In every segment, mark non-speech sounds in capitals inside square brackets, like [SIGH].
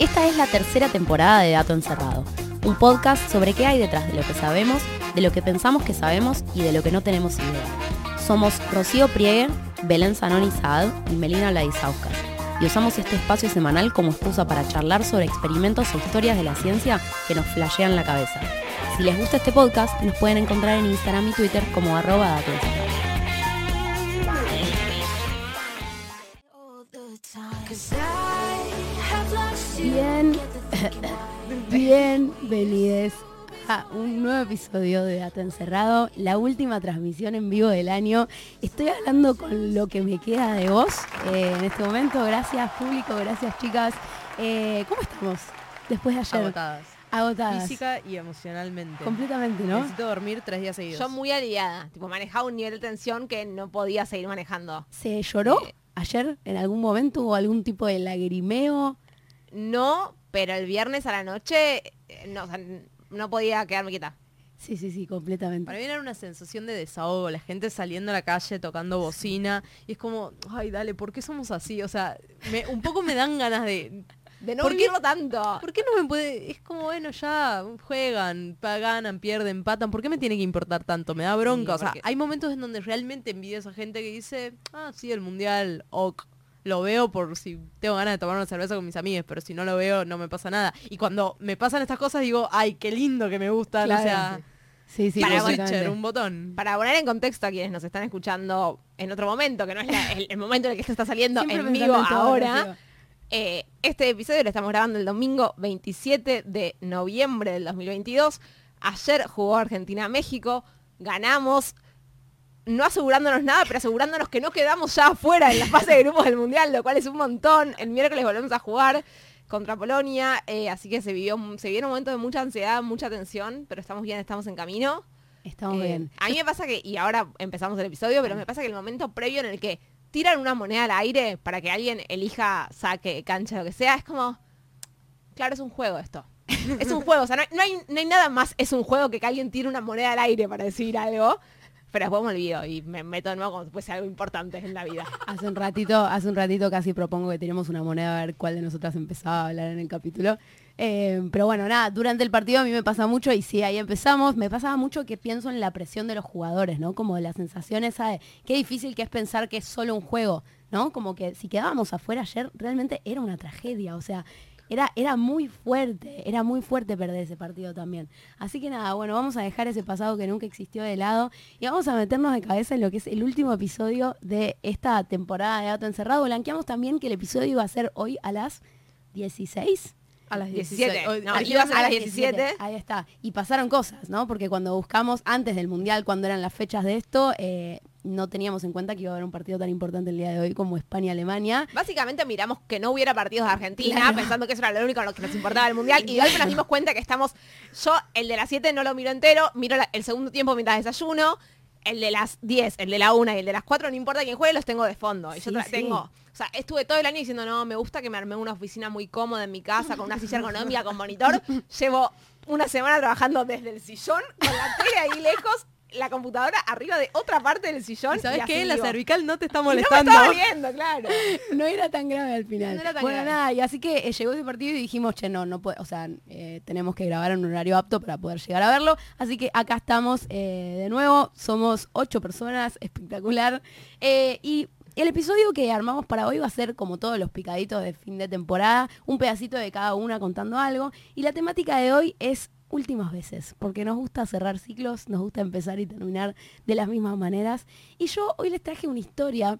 Esta es la tercera temporada de Dato Encerrado, un podcast sobre qué hay detrás de lo que sabemos, de lo que pensamos que sabemos y de lo que no tenemos idea. Somos Rocío Priegue, Belén Zanoni Saad y Melina Ladisauskas, y usamos este espacio semanal como excusa para charlar sobre experimentos o historias de la ciencia que nos flashean la cabeza. Si les gusta este podcast, nos pueden encontrar en Instagram y Twitter como arroba Dato Encerrado. [LAUGHS] Bien, bienvenidos a un nuevo episodio de Dato Encerrado, la última transmisión en vivo del año. Estoy hablando con lo que me queda de vos eh, en este momento. Gracias público, gracias chicas. Eh, ¿Cómo estamos después de ayer? Agotadas. Agotadas. Física y emocionalmente. Completamente, ¿no? Necesito dormir tres días seguidos. Yo muy aliviada, tipo manejaba un nivel de tensión que no podía seguir manejando. ¿Se lloró Eh. ayer en algún momento o algún tipo de lagrimeo? No, pero el viernes a la noche eh, no, o sea, n- no podía quedarme quieta. Sí, sí, sí, completamente. Para mí era una sensación de desahogo, la gente saliendo a la calle tocando bocina y es como, ay, dale, ¿por qué somos así? O sea, me- un poco me dan ganas de... De no ¿Por qué- vivirlo tanto. ¿Por qué no me puede...? Es como, bueno, ya juegan, ganan, pierden, empatan. ¿Por qué me tiene que importar tanto? Me da bronca. Sí, o sea, porque- hay momentos en donde realmente envidio a esa gente que dice, ah, sí, el mundial, ok. Lo veo por si tengo ganas de tomar una cerveza con mis amigos, pero si no lo veo no me pasa nada. Y cuando me pasan estas cosas digo, ay, qué lindo que me gustan. Claro, o sea, Sí, sí, para switcher, un botón. Para poner en contexto a quienes nos están escuchando en otro momento, que no es la- el, el momento en el que esto está saliendo Siempre en vivo ahora, eh, este episodio lo estamos grabando el domingo 27 de noviembre del 2022. Ayer jugó Argentina-México, ganamos, no asegurándonos nada, pero asegurándonos que no quedamos ya afuera en la fase de grupos del Mundial, lo cual es un montón. El miércoles volvemos a jugar contra Polonia, eh, así que se vivió, se vivieron momentos de mucha ansiedad, mucha tensión, pero estamos bien, estamos en camino. Estamos Eh, bien. A mí me pasa que, y ahora empezamos el episodio, pero me pasa que el momento previo en el que tiran una moneda al aire para que alguien elija saque, cancha, lo que sea, es como, claro, es un juego esto. Es un juego, o sea, no, hay- no hay, no hay nada más, es un juego que que alguien tire una moneda al aire para decir algo, pero después me olvido y me meto de nuevo como si fuese algo importante en la vida. [LAUGHS] Hace un ratito, hace un ratito casi propongo que tenemos una moneda a ver cuál de nosotras empezaba a hablar en el capítulo. Eh, pero bueno, nada, durante el partido a mí me pasa mucho y sí, ahí empezamos, me pasaba mucho que pienso en la presión de los jugadores, ¿no? Como la sensación esa de qué difícil que es pensar que es solo un juego, ¿no? Como que si quedábamos afuera ayer realmente era una tragedia, o sea, era, era muy fuerte, era muy fuerte perder ese partido también. Así que nada, bueno, vamos a dejar ese pasado que nunca existió de lado y vamos a meternos de cabeza en lo que es el último episodio de esta temporada de Dato Encerrado. Blanqueamos también que el episodio iba a ser hoy a las 16. A las 17. 17. Hoy- No, ayer- iba a las 17. Ahí está. Y pasaron cosas, ¿no? Porque cuando buscamos antes del Mundial, cuando eran las fechas de esto, eh, no teníamos en cuenta que iba a haber un partido tan importante el día de hoy como España-Alemania. Básicamente miramos que no hubiera partidos de Argentina, Claro. pensando que eso era lo único lo que nos importaba el Mundial, y de golpe nos dimos cuenta que estamos, yo el de las 7 no lo miro entero, miro la- el segundo tiempo mientras desayuno, el de las 10, el de la 1 y el de las 4, no importa quién juegue, los tengo de fondo. Y yo sí. tengo, o sea, estuve todo el año diciendo, no, me gusta que me armé una oficina muy cómoda en mi casa, con una silla ergonómica, con monitor. Llevo una semana trabajando desde el sillón, con la tele ahí lejos, la computadora arriba de otra parte del sillón. ¿Y ¿Sabes qué? La cervical no te está Y no me molestando. estaba viendo, claro. [LAUGHS] No era tan grave al final. No era tan bueno, grave. nada, y así que eh, llegó ese partido y dijimos, che, no, no puede, o sea, eh, tenemos que grabar en un horario apto para poder llegar a verlo. Así que acá estamos eh, de nuevo, somos ocho personas, [LAUGHS] espectacular. Y el episodio que armamos para hoy va a ser como todos los picaditos de fin de temporada, un pedacito de cada una contando algo. Y la temática de hoy es últimas veces, porque nos gusta cerrar ciclos, nos gusta empezar y terminar de las mismas maneras. Y yo hoy les traje una historia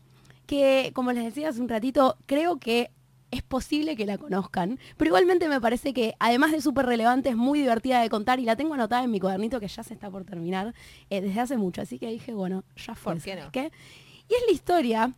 que, como les decía hace un ratito, creo que es posible que la conozcan, pero igualmente me parece que además de súper relevante es muy divertida de contar y la tengo anotada en mi cuadernito que ya se está por terminar eh, desde hace mucho, así que dije, bueno, ya fue. ¿Por qué ¿sabes no? qué? Y es la historia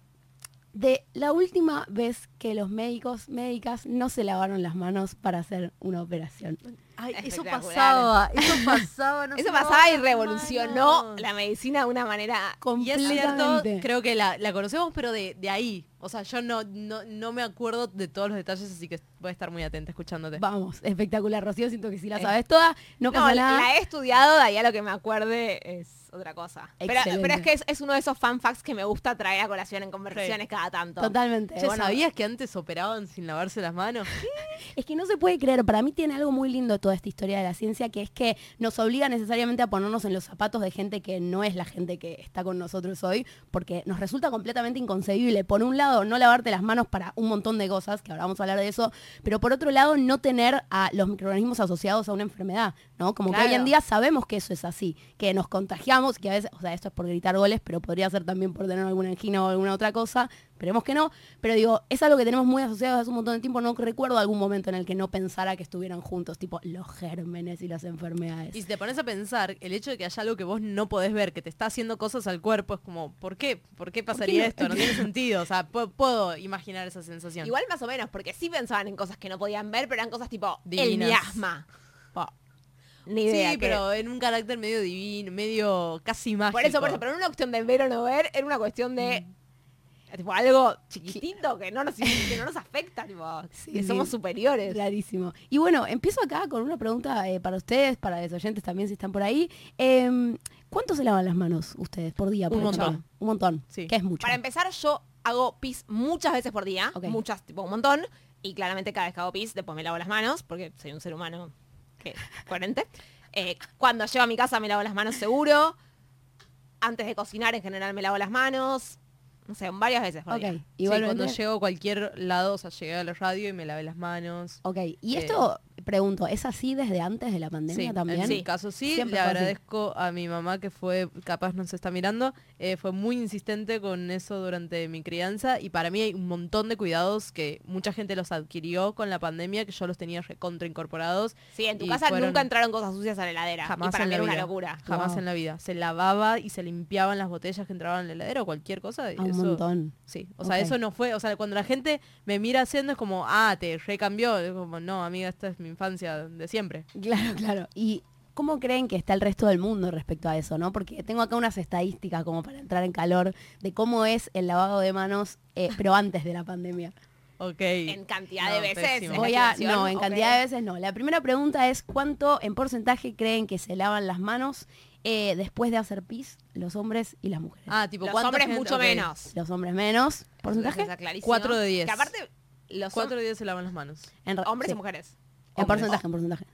de la última vez que los médicos, médicas no se lavaron las manos para hacer una operación. Ay, eso pasaba, eso pasaba, no [LAUGHS] Eso pasaba y revolucionó la medicina de una manera... Y es cierto, creo que la, la conocemos, pero de, de ahí. O sea, yo no, no, no me acuerdo de todos los detalles, así que voy a estar muy atenta escuchándote. Vamos, espectacular, Rocío. Siento que si la Eh. sabes toda, no pasa la, nada. la he estudiado, de ahí a lo que me acuerde es otra cosa. Pero, pero es que es, es uno de esos fan facts que me gusta traer a colación en conversaciones cada tanto. Totalmente. Bueno, ¿Sabías que antes operaban sin lavarse las manos? [LAUGHS] Es que no se puede creer, para mí tiene algo muy lindo toda esta historia de la ciencia, que es que nos obliga necesariamente a ponernos en los zapatos de gente que no es la gente que está con nosotros hoy, porque nos resulta completamente inconcebible, por un lado, no lavarte las manos para un montón de cosas, que ahora vamos a hablar de eso, pero por otro lado, no tener a los microorganismos asociados a una enfermedad, ¿no? Como que hoy en día sabemos que eso es así, que nos contagiamos, que a veces, o sea, esto es por gritar goles, pero podría ser también por tener alguna angina o alguna otra cosa, esperemos que no, pero digo, es algo que tenemos muy asociado hace un montón de tiempo, no recuerdo algún momento en el que no pensara que estuvieran juntos, tipo los gérmenes y las enfermedades. Y si te pones a pensar, el hecho de que haya algo que vos no podés ver, que te está haciendo cosas al cuerpo, es como, ¿por qué? ¿Por qué pasaría no? esto? No tiene sentido. O sea, pu- puedo imaginar esa sensación. Igual más o menos, porque sí pensaban en cosas que no podían ver, pero eran cosas tipo el Divinas. miasma. Po, Ni idea. sí, que- pero en un carácter medio divino, medio casi mágico. Por eso, por eso, pero no una cuestión de ver o no ver, era una cuestión de tipo, algo chiquitito que no nos, [LAUGHS] que no nos afecta, tipo, Sí, que sí. somos superiores. Rarísimo. Y bueno, empiezo acá con una pregunta eh, para ustedes, para los oyentes también si están por ahí. Em, ¿Cuánto se lavan las manos ustedes por día? por Un montón. Un montón. Sí. Que es mucho. Para empezar, yo hago pis muchas veces por día, Ok. muchas, tipo un montón, y claramente cada vez que hago pis, después me lavo las manos, porque soy un ser humano que coherente. Eh, cuando llego a mi casa me lavo las manos seguro. Antes de cocinar en general me lavo las manos. No sé, varias veces por Ok. día. Sí, cuando llego a cualquier lado, o sea, llegué a la radio y me lavé las manos. Ok. Y Eh, esto, pregunto, ¿es así desde antes de la pandemia Sí, también? en mi caso sí, Siempre le así. agradezco a mi mamá que fue, capaz no se está mirando, eh, fue muy insistente con eso durante mi crianza y para mí hay un montón de cuidados que mucha gente los adquirió con la pandemia que yo los tenía recontra incorporados. Sí, en tu casa fueron- nunca entraron cosas sucias a la heladera. Jamás y para en mí la era una vida. locura. Jamás Wow. en la vida. Se lavaba y se limpiaban las botellas que entraban en la heladera o cualquier cosa. y A un montón. Sí, o sea, eso no fue, o sea, cuando la gente me mira haciendo es como, ah, te recambió, es como, no, amiga, esta es mi infancia de siempre. Claro, [LAUGHS] claro. ¿Y cómo creen que está el resto del mundo respecto a eso, no? Porque tengo acá unas estadísticas como para entrar en calor de cómo es el lavado de manos, eh, [LAUGHS] pero antes de la pandemia. Ok. En cantidad No, de veces. en Voy a, no, en cantidad de veces no. La primera pregunta es cuánto en porcentaje creen que se lavan las manos eh, después de hacer pis los hombres y las mujeres. Ah, tipo, Los ¿cuánta hombres gente? mucho menos. Los hombres menos. ¿Porcentaje? Está clarísimo. Cuatro de diez. Que aparte, los Cuatro días se lavan las manos. En re- hombres sí. y mujeres. En porcentaje, en porcentaje.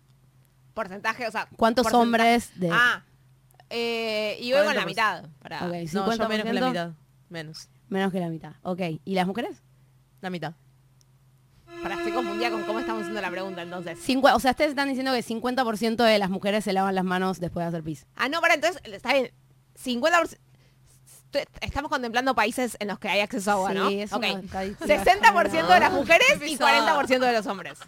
Porcentaje, o sea. ¿Cuántos porcentaje- hombres de- Ah. Eh, y voy con la 40%. mitad. Para... Ok, No, yo menos que 50%. la mitad. Menos. Menos que la mitad. Ok. ¿Y las mujeres? La mitad. Para estoy confundida con cómo estamos haciendo la pregunta entonces. Cincu- o sea, ustedes están diciendo que 50% de las mujeres se lavan las manos después de hacer pis. Ah, no, para entonces, está bien. 50%. Estamos contemplando países en los que hay acceso a agua, ¿no? Sí, es Ok. una estadística 60% de las mujeres y Pesado. 40% de los hombres.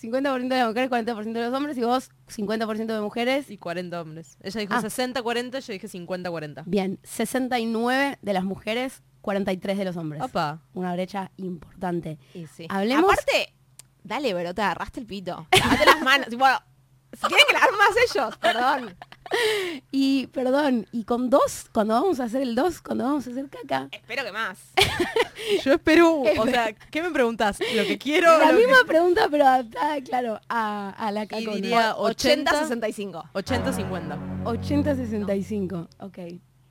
50% de las mujeres, 40% de los hombres y vos 50% de mujeres. Y 40 hombres. Ella dijo Ah. 60-40, yo dije 50-40. Bien, 69 de las mujeres, 43 de los hombres. Opa. Una brecha importante. Y sí. Hablemos- Aparte, dale, bro, te agarraste el pito. Lavate las manos. [LAUGHS] Tipo, si tienen que lavar más ellos, perdón. Y, perdón, y con dos, cuando vamos a hacer el dos, cuando vamos a hacer caca. Espero que más. [LAUGHS] Yo espero, o sea, ¿qué me preguntas? Lo que quiero. La que- misma pregunta, pero adaptada, claro, a, a la Y caca. diría 80, 80-65. 80-50. 80-65, ok.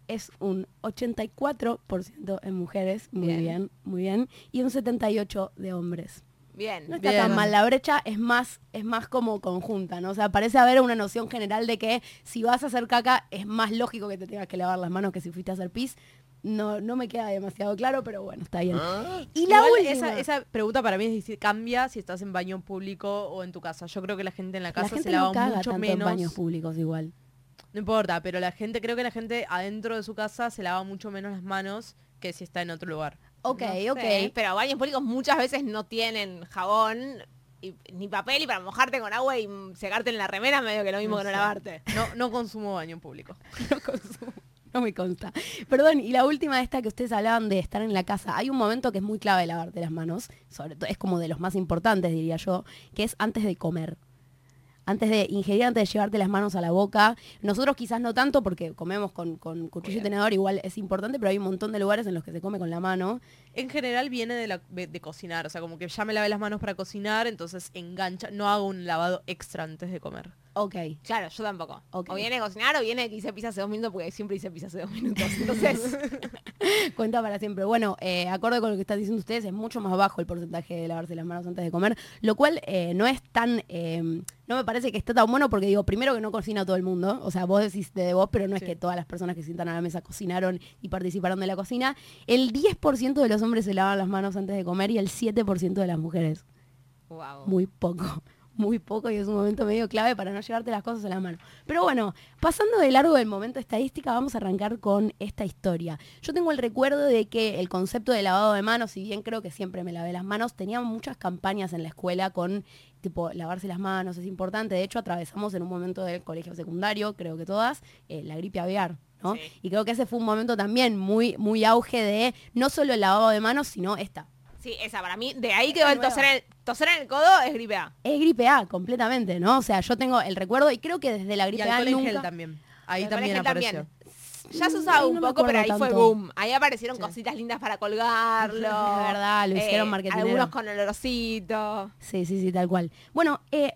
Es un 84% en mujeres, muy bien. Bien. muy bien, y un 78% de hombres. Bien. No está Bien. tan mal, la brecha es más, es más como conjunta, ¿no? O sea, parece haber una noción general de que si vas a hacer caca es más lógico que te tengas que lavar las manos que si fuiste a hacer pis. No, no me queda demasiado claro, pero bueno, está bien. Y la Igual última. esa, esa pregunta para mí es decir, cambia si estás en baño público o en tu casa. Yo creo que la gente en la la casa gente se lava no caga mucho tanto en menos. baños públicos igual. No importa, pero la gente, creo que la gente adentro de su casa se lava mucho menos las manos que si está en otro lugar. Ok, No ok. sé, pero baños públicos muchas veces no tienen jabón y- ni papel y para mojarte con agua y secarte en la remera medio que lo mismo No que no sé. lavarte. No, no consumo baño público. [LAUGHS] no consumo. No me consta. Perdón, y la última esta que ustedes hablaban de estar en la casa. Hay un momento que es muy clave lavarte las manos, sobre todo es como de los más importantes, diría yo, que es antes de comer. Antes de ingerir, antes de llevarte las manos a la boca. Nosotros quizás no tanto porque comemos con, con cuchillo y tenedor, igual es importante, pero hay un montón de lugares en los que se come con la mano. En general viene de, la- de- cocinar, o sea, como que ya me lavé las manos para cocinar, entonces engancha, no hago un lavado extra antes de comer. Ok. Claro, yo tampoco. O viene a cocinar o viene que hice pizza hace dos minutos porque siempre hice pizza hace dos minutos. Entonces, [LAUGHS] Cuenta para siempre. Bueno, eh, acorde con lo que están diciendo ustedes, es mucho más bajo el porcentaje de lavarse las manos antes de comer, lo cual eh, no es tan, eh, no me parece que esté tan bueno porque digo, primero que no cocina todo el mundo, o sea, vos decís de vos, pero no es que todas las personas que se sientan a la mesa cocinaron y participaron de la cocina. El 10% de los hombres se lavan las manos antes de comer y el 7% de las mujeres. wow. Muy poco, [LAUGHS] muy poco y es un momento medio clave para no llevarte las cosas a la mano. Pero bueno, pasando de largo del momento estadística, vamos a arrancar con esta historia. Yo tengo el recuerdo de que el concepto de lavado de manos, si bien creo que siempre me lavé las manos, tenía muchas campañas en la escuela con tipo lavarse las manos, es importante. De hecho, atravesamos en un momento del colegio secundario, creo que todas, eh, la gripe aviar. ¿No? Sí. Y creo que ese fue un momento también muy, muy auge de no solo el lavado de manos, sino esta, Sí, esa para mí, de ahí quedó el toser en el, toser en el codo es gripe A. Es gripe A, completamente, ¿no? O sea, yo tengo el recuerdo y creo que desde la Y gripe A alcohol en nunca... gel también. Ahí también apareció. también. Ya se Mm, usaba un no poco, pero ahí acuerdo fue tanto. boom. Ahí aparecieron Sí. cositas lindas para colgarlo. Es verdad, lo hicieron marketinero. Algunos con olorcito. Sí, sí, sí, tal cual. Bueno, eh,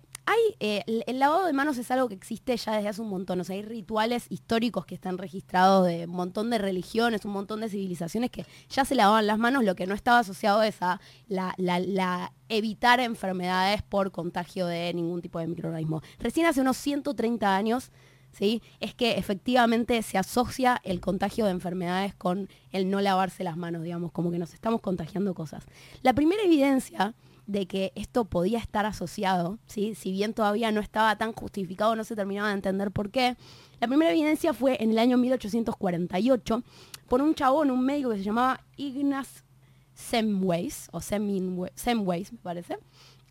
eh, el, lavado de manos es algo que existe ya desde hace un montón. O sea, hay rituales históricos que están registrados de un montón de religiones, un montón de civilizaciones que ya se lavaban las manos. Lo que no estaba asociado es a la, la- la evitar enfermedades por contagio de ningún tipo de microorganismo. Recién hace unos 130 años, ¿sí? Es que efectivamente se asocia el contagio de enfermedades con el no lavarse las manos, digamos, como que nos estamos contagiando cosas. La primera evidencia de que esto podía estar asociado, ¿sí? si bien todavía no estaba tan justificado, no se terminaba de entender por qué. La primera evidencia fue en el año 1848 por un chabón, un médico que se llamaba Ignaz Semways, o Semways, me parece.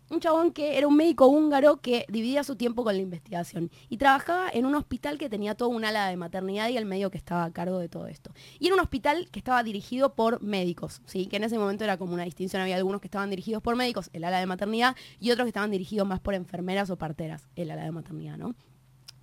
Un chabón que era un médico húngaro que dividía su tiempo con la investigación y trabajaba en un hospital que tenía toda un ala de maternidad y el médico que estaba a cargo de todo esto. Y era un hospital que estaba dirigido por médicos, ¿sí? que en ese momento era como una distinción, había algunos que estaban dirigidos por médicos, el ala de maternidad, y otros que estaban dirigidos más por enfermeras o parteras, el ala de maternidad, ¿no?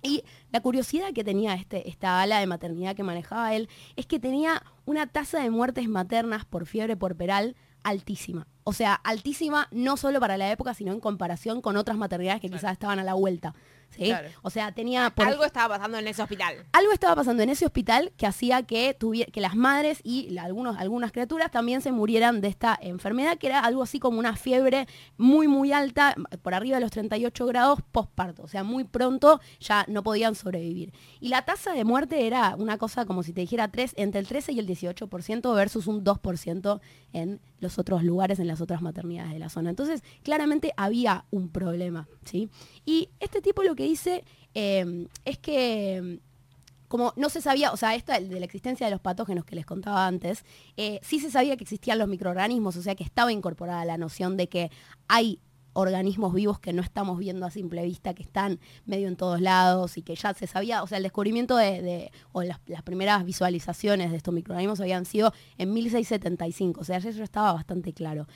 Y la curiosidad que tenía este, esta ala de maternidad que manejaba él es que tenía una tasa de muertes maternas por fiebre porperal altísima. O sea, altísima no solo para la época, sino en comparación con otras maternidades que quizás estaban a la vuelta. ¿Sí? Claro. O sea, tenía... por Algo estaba pasando en ese hospital. algo estaba pasando en ese hospital que hacía que, que las madres y la- algunos, algunas criaturas también se murieran de esta enfermedad, que era algo así como una fiebre muy, muy alta, por arriba de los 38 grados postparto. O sea, muy pronto ya no podían sobrevivir. Y la tasa de muerte era una cosa como si te dijera tres, entre el 13 y el 18% versus un 2% en los otros lugares, en las otras maternidades de la zona. Entonces, claramente había un problema, ¿sí? Y este tipo lo que dice eh, es que como no se sabía, o sea, esto de la existencia de los patógenos que les contaba antes, eh, sí se sabía que existían los microorganismos, o sea que estaba incorporada la noción de que hay organismos vivos que no estamos viendo a simple vista, que están medio en todos lados y que ya se sabía, o sea, el descubrimiento de, o las, las primeras visualizaciones de estos microorganismos habían sido en 1675, o sea, eso estaba bastante claro.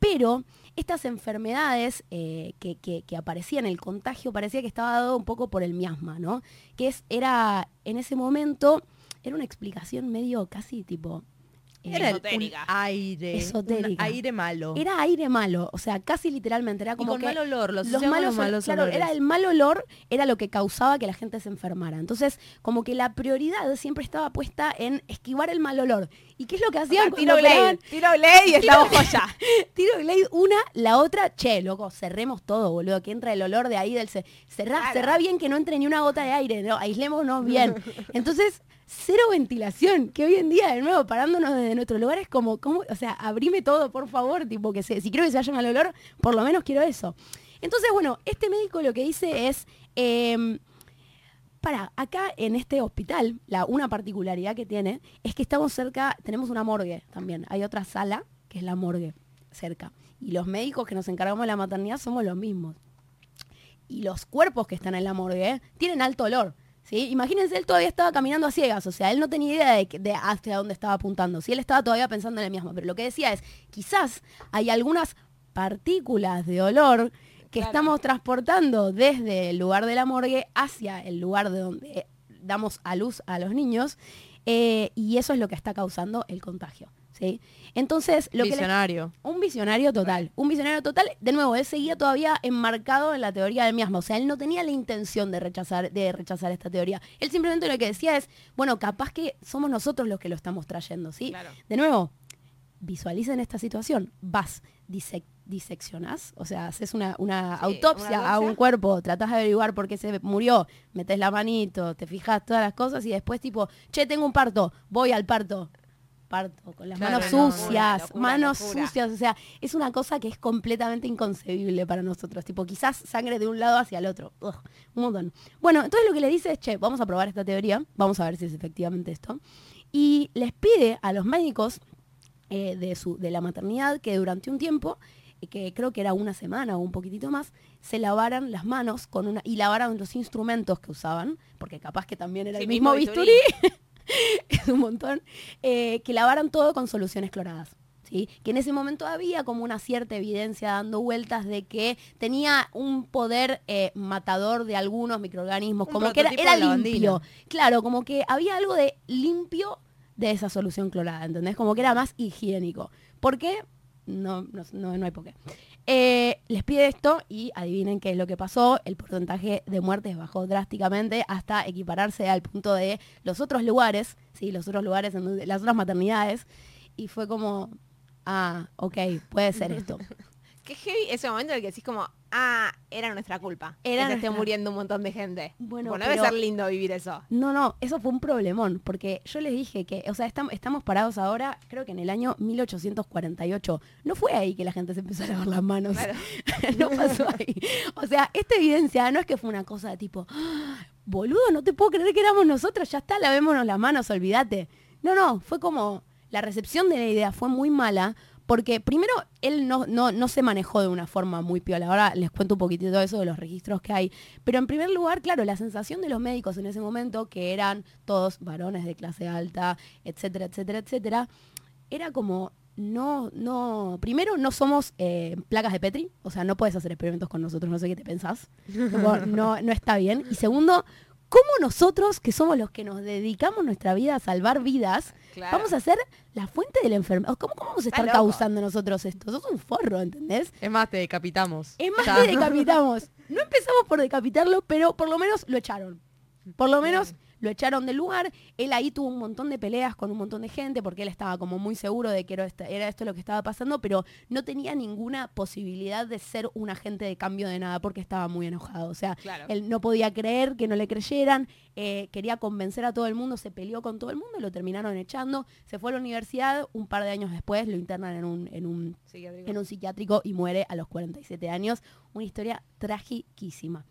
Pero estas enfermedades eh, que, aparecían, el contagio parecía que estaba dado un poco por el miasma, ¿no? Que era, en ese momento, era una explicación medio casi tipo... Era un Esotérica. aire. Esotérica. Un aire malo. era aire malo, o sea, casi literalmente, era y como con que mal olor. Los, los malos, malos claro, olores. era el mal olor, era lo que causaba que la gente se enfermara. Entonces, como que la prioridad siempre estaba puesta en esquivar el mal olor. ¿Y qué es lo que O hacían sea, cuando tiro operaban? tiro Glade y estamos joya. Tiro Glade [LAUGHS] una, la otra, che, loco, cerremos todo, boludo, que entra el olor de ahí del... ce- Cerrá, Claro. cerrá bien que no entre ni una gota de aire, no, aislémonos bien. [LAUGHS] Entonces, cero ventilación, que hoy en día, de nuevo, parándonos desde nuestros lugares, como, como, o sea, abrime todo, por favor, tipo, que se- si quiero que se vaya mal olor, por lo menos quiero eso. Entonces, bueno, este médico lo que dice es... em, para, acá en este hospital, la, una particularidad que tiene es que estamos cerca, tenemos una morgue también. Hay otra sala que es la morgue cerca. Y los médicos que nos encargamos de la maternidad somos los mismos. Y los cuerpos que están en la morgue tienen alto olor. ¿Sí? Imagínense, él todavía estaba caminando a ciegas, o sea, él no tenía idea de, que- de hacia dónde estaba apuntando. Si él estaba todavía pensando en el mismo. Pero lo que decía es, quizás hay algunas partículas de olor que Claro. estamos transportando desde el lugar de la morgue hacia el lugar de donde damos a luz a los niños eh, y eso es lo que está causando el contagio. ¿Sí? Entonces, lo que les- Visionario. un visionario total, un visionario total. De nuevo, él seguía todavía enmarcado en la teoría del miasma. O sea, él no tenía la intención de rechazar, de rechazar esta teoría. Él simplemente lo que decía es, bueno, capaz que somos nosotros los que lo estamos trayendo, ¿sí? Claro. De nuevo, visualicen esta situación. Vas, disec diseccionás, o sea, haces una, una Sí, autopsia una a un cuerpo, tratás de averiguar por qué se murió, metes la manito, te fijas todas las cosas y después tipo, che, tengo un parto, voy al parto. Parto, con las Claro, manos no, sucias, locura, manos locura. sucias, o sea, es una cosa que es completamente inconcebible para nosotros, tipo, quizás sangre de un lado hacia el otro, Ugh, un montón. Bueno, entonces lo que le dice es, che, vamos a probar esta teoría, vamos a ver si es efectivamente esto, y les pide a los médicos eh, de, su, de la maternidad que durante un tiempo, eh, que creo que era una semana o un poquitito más, se lavaran las manos con una y lavaran los instrumentos que usaban, porque capaz que también era Sí, el mismo mismo bisturí, bisturí. [LAUGHS] [LAUGHS] es un montón, eh, que lavaran todo con soluciones cloradas. ¿sí? Que en ese momento había como una cierta evidencia dando vueltas de que tenía un poder eh, matador de algunos microorganismos, Un como que era, limpio. Claro, como que había algo de limpio de esa solución clorada, ¿entendés? Como que era más higiénico. ¿Por qué? No, no, no, no hay por qué. Eh, les pide esto y adivinen qué es lo que pasó. El porcentaje de muertes bajó drásticamente hasta equipararse al punto de los otros lugares, ¿sí? los otros lugares, las otras maternidades. Y fue como, ah, ok, puede ser esto. [LAUGHS] Qué heavy ese momento en el que decís como, ah, era nuestra culpa. Era que esté muriendo un montón de gente. Bueno, Bueno, debe pero- ser lindo vivir eso. No, no, eso fue un problemón, porque yo les dije que, o sea, estamos, estamos parados ahora, creo que en el año 1848. No fue ahí que la gente se empezó a lavar las manos. Claro. [LAUGHS] no pasó ahí. O sea, esta evidencia no es que fue una cosa de tipo, "Ah, boludo, no te puedo creer que éramos nosotros, ya está, lavémonos las manos, olvídate. No, no, fue como, la recepción de la idea fue muy mala, porque primero él no, no, no se manejó de una forma muy piola. Ahora les cuento un poquitito de eso de los registros que hay. Pero en primer lugar, claro, la sensación de los médicos en ese momento, que eran todos varones de clase alta, etcétera, etcétera, etcétera, era como, no, no, primero no somos eh, placas de Petri, o sea, no puedes hacer experimentos con nosotros, no sé qué te pensás. [LAUGHS] No, no está bien. Y segundo, ¿cómo nosotros, que somos los que nos dedicamos nuestra vida a salvar vidas, Claro. vamos a ser la fuente de la enfermedad? ¿Cómo, ¿Cómo vamos a estar causando nosotros esto? Sos un forro, ¿entendés? Es más, te decapitamos. Es más, te decapitamos. [LAUGHS] No empezamos por decapitarlo, pero por lo menos lo echaron. Por lo menos lo echaron del lugar. Él ahí tuvo un montón de peleas con un montón de gente porque él estaba como muy seguro de que era, era esto lo que estaba pasando, pero no tenía ninguna posibilidad de ser un agente de cambio de nada porque estaba muy enojado. O sea, Claro. él no podía creer que no le creyeran, eh, quería convencer a todo el mundo, se peleó con todo el mundo, lo terminaron echando, se fue a la universidad, un par de años después lo internan en un, en un Psiquiátrico. en un psiquiátrico y muere a los 47 años. Una historia tragiquísima.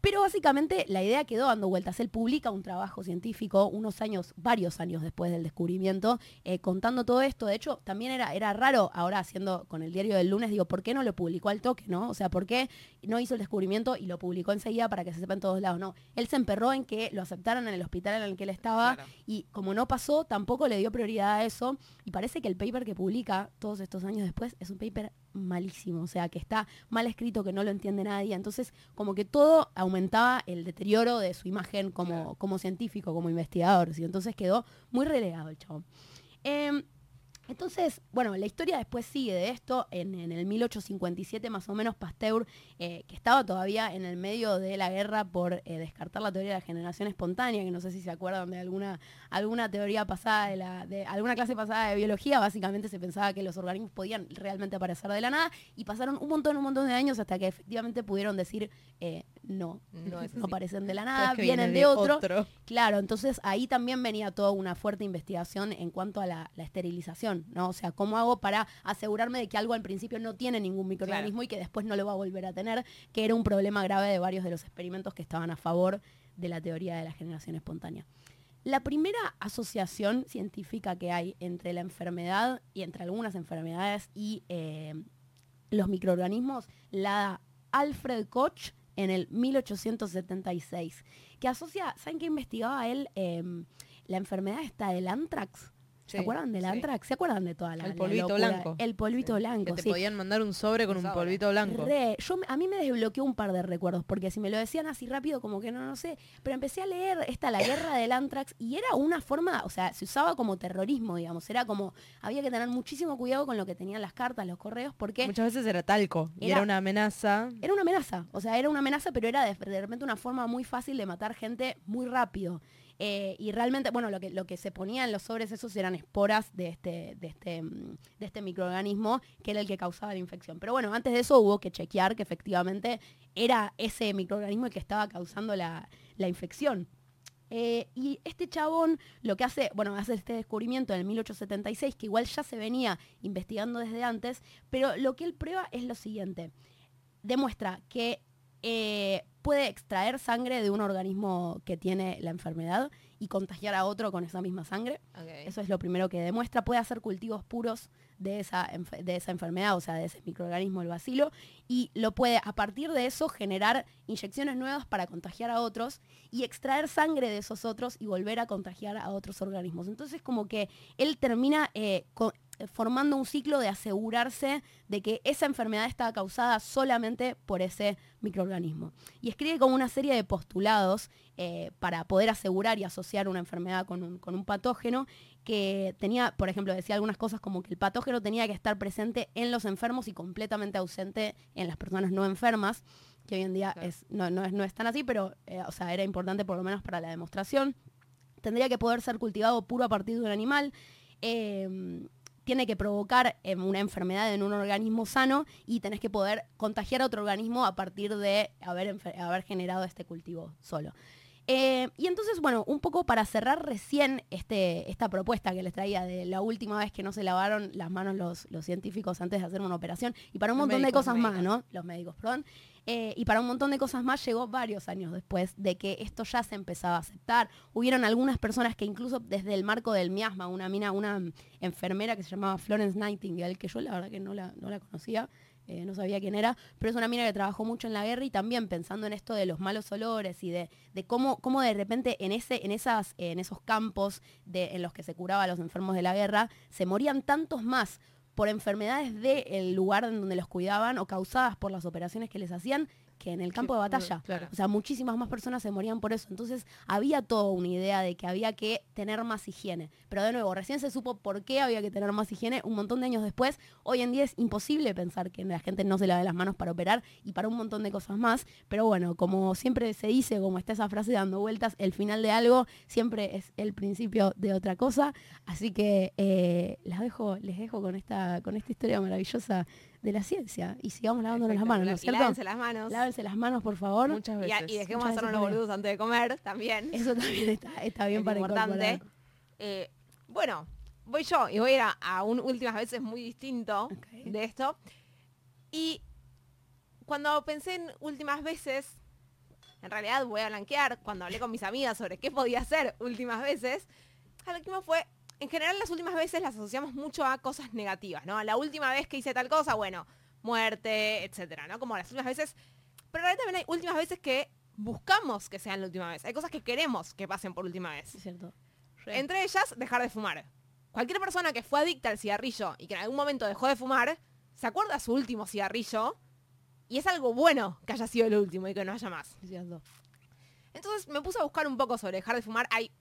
Pero básicamente la idea quedó dando vueltas. Él publica un trabajo científico unos años, varios años después del descubrimiento, eh, contando todo esto. De hecho, también era, era raro ahora haciendo con el diario del lunes, digo, ¿por qué no lo publicó al toque, no? O sea, ¿por qué no hizo el descubrimiento y lo publicó enseguida para que se sepa en todos lados? No, él se emperró en que lo aceptaran en el hospital en el que él estaba Claro. y como no pasó, tampoco le dio prioridad a eso. Y parece que el paper que publica todos estos años después es un paper malísimo, o sea, que está mal escrito, que no lo entiende nadie. Entonces, como que todo aumentaba el deterioro de su imagen como, como científico, como investigador. ¿sí? Entonces quedó muy relegado el chabón. Em, entonces, bueno, la historia después sigue de esto. En, en el 1857 más o menos Pasteur, eh, que estaba todavía en el medio de la guerra por eh, descartar la teoría de la generación espontánea, que no sé si se acuerdan de alguna, alguna teoría pasada, de, la, de alguna clase pasada de biología, básicamente se pensaba que los organismos podían realmente aparecer de la nada y pasaron un montón, un montón de años hasta que efectivamente pudieron decir, eh, no, No [LAUGHS] aparecen de la [LAUGHS] nada, vienen viene de otro. Claro, entonces ahí también venía toda una fuerte investigación en cuanto a la, la esterilización, ¿no? O sea, ¿cómo hago para asegurarme de que algo al principio no tiene ningún microorganismo y que después no lo va a volver a tener? Que era un problema grave de varios de los experimentos que estaban a favor de la teoría de la generación espontánea. La primera asociación científica que hay entre la enfermedad y entre algunas enfermedades y eh, los microorganismos la da Alfred Koch en el 1876, que asocia, ¿saben qué investigaba él? Em, la enfermedad esta del anthrax. ¿Se Sí, acuerdan del sí. Antrax? ¿Se acuerdan de toda la El polvito blanco. El polvito Que blanco, te sí. podían mandar un sobre con Un un sobre. polvito blanco. Re, yo, a mí me desbloqueó un par de recuerdos, porque si me lo decían así rápido, como que no, no sé, pero empecé a leer esta, la guerra del Antrax, y era una forma, o sea, se usaba como terrorismo, digamos, era como, había que tener muchísimo cuidado con lo que tenían las cartas, los correos, porque Muchas veces era talco. Y Era- era una amenaza. era una amenaza, o sea, era una amenaza, pero era de, de repente una forma muy fácil de matar gente muy rápido. Eh, y realmente, bueno, lo que, lo que se ponía en los sobres esos eran esporas de este, de, este, mm, de este microorganismo que era el que causaba la infección. Pero bueno, antes de eso hubo que chequear que efectivamente era ese microorganismo el que estaba causando la, la infección. Eh, y este chabón lo que hace, bueno, hace este descubrimiento en el 1876, que igual ya se venía investigando desde antes, pero lo que él prueba es lo siguiente. Demuestra que eh, puede extraer sangre de un organismo que tiene la enfermedad y contagiar a otro con esa misma sangre. Eso es lo primero que demuestra. Puede hacer cultivos puros de esa, de esa enfermedad, o sea, de ese microorganismo, el bacilo, y lo puede, a partir de eso, generar inyecciones nuevas para contagiar a otros y extraer sangre de esos otros y volver a contagiar a otros organismos. Entonces, como que él termina eh, co- eh, formando un ciclo de asegurarse de que esa enfermedad estaba causada solamente por ese microorganismo. Y escribe como una serie de postulados eh, para poder asegurar y asociar una enfermedad con un, con un patógeno que tenía, por ejemplo, decía algunas cosas como que el patógeno tenía que estar presente en los enfermos y completamente ausente en las personas no enfermas, que hoy en día Claro. es, no, no es, no es tan así, pero eh, o sea, era importante por lo menos para la demostración. Tendría que poder ser cultivado puro a partir de un animal. eh, tiene que provocar eh, una enfermedad en un organismo sano y tenés que poder contagiar a otro organismo a partir de haber, haber generado este cultivo solo. Eh, y entonces, bueno, un poco para cerrar recién este, esta propuesta que les traía de la última vez que no se lavaron las manos los, los científicos antes de hacer una operación y para un Los montón de cosas más. ¿no? Los médicos, perdón. Eh, y para un montón de cosas más llegó varios años después de que esto ya se empezaba a aceptar. Hubieron algunas personas que incluso desde el marco del miasma, una mina, una enfermera que se llamaba Florence Nightingale, que yo la verdad que no la, no la conocía, eh, no sabía quién era, pero es una mina que trabajó mucho en la guerra y también pensando en esto de los malos olores y de, de cómo, cómo de repente en, ese, en, esas, en esos campos de, en los que se curaba a los enfermos de la guerra, se morían tantos más por enfermedades del lugar en donde los cuidaban o causadas por las operaciones que les hacían que en el campo de batalla. claro. O sea, muchísimas más personas se morían por eso. Entonces había toda una idea de que había que tener más higiene. Pero de nuevo, recién se supo por qué había que tener más higiene un montón de años después. Hoy en día es imposible pensar que la gente no se lave las manos para operar y para un montón de cosas más. Pero bueno, como siempre se dice, como está esa frase dando vueltas, el final de algo siempre es el principio de otra cosa. Así que eh, las dejo, les dejo con esta, con esta historia maravillosa de la ciencia. Y sigamos lavándonos las manos, ¿no es Y cierto? lávense las manos. Lávense las manos, por favor. Muchas Y, veces. y dejemos Muchas hacernos los boludos antes de comer también. Eso también está, está bien Es para importante. Eh, bueno, voy yo y voy a ir a, a un últimas veces muy distinto de esto. Y cuando pensé en últimas veces, en realidad voy a blanquear, cuando hablé con mis amigas sobre qué podía hacer últimas veces, a lo que me fue, en general las últimas veces las asociamos mucho a cosas negativas, ¿no? La última vez que hice tal cosa, bueno, muerte, etcétera, ¿no? Como las últimas veces. Pero en realidad también hay últimas veces que buscamos que sean la última vez. Hay cosas que queremos que pasen por última vez. Es cierto. Entre ellas, dejar de fumar. Cualquier persona que fue adicta al cigarrillo y que en algún momento dejó de fumar, se acuerda su último cigarrillo y es algo bueno que haya sido el último y que no haya más. Es cierto. Entonces me puse a buscar un poco sobre dejar de fumar. Hay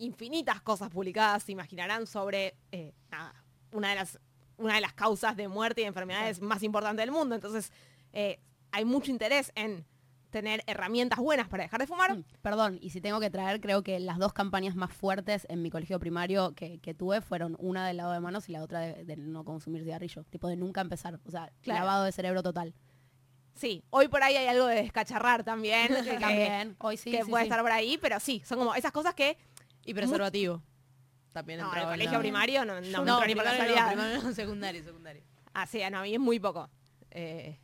infinitas cosas publicadas, se imaginarán, sobre eh, nada, una, de las, una de las causas de muerte y de enfermedades más importantes del mundo. Entonces eh, hay mucho interés en tener herramientas buenas para dejar de fumar. Mm, Perdón, y si tengo que traer, creo que las dos campañas más fuertes en mi colegio primario que, que tuve fueron una del lavado de manos y la otra de, de no consumir cigarrillo. Tipo de nunca empezar. O sea, Claro. lavado de cerebro total. Sí, hoy por ahí hay algo de descacharrar también. [LAUGHS] que- También. Hoy sí. que sí, puede sí. estar por ahí, pero sí, son como esas cosas que... Y preservativo. También No, en el colegio la- primario no, no, ni por primario no, primario no, [LAUGHS] secundario, secundario. Ah, sí, no, a mí es muy poco. Eh,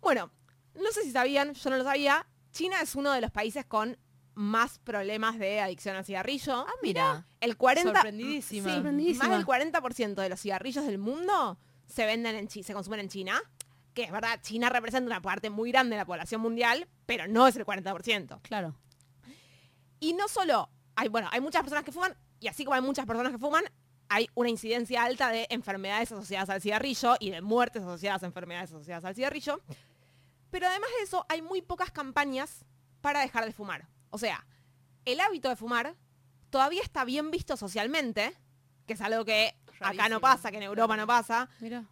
Bueno, no sé si sabían, yo no lo sabía, China es uno de los países con más problemas de adicción al cigarrillo. Ah, mira. El 40... Sorprendidísima. Sí, Sorprendidísima. Más del 40% de los cigarrillos del mundo se venden en se consumen en China. Que es verdad, China representa una parte muy grande de la población mundial, pero no es el 40%. Claro. Y no solo, hay, bueno, hay muchas personas que fuman, y así como hay muchas personas que fuman, hay una incidencia alta de enfermedades asociadas al cigarrillo y de muertes asociadas a enfermedades asociadas al cigarrillo. Pero además de eso, hay muy pocas campañas para dejar de fumar. O sea, el hábito de fumar todavía está bien visto socialmente, que es algo que acá no pasa, que en Europa no pasa. Mira.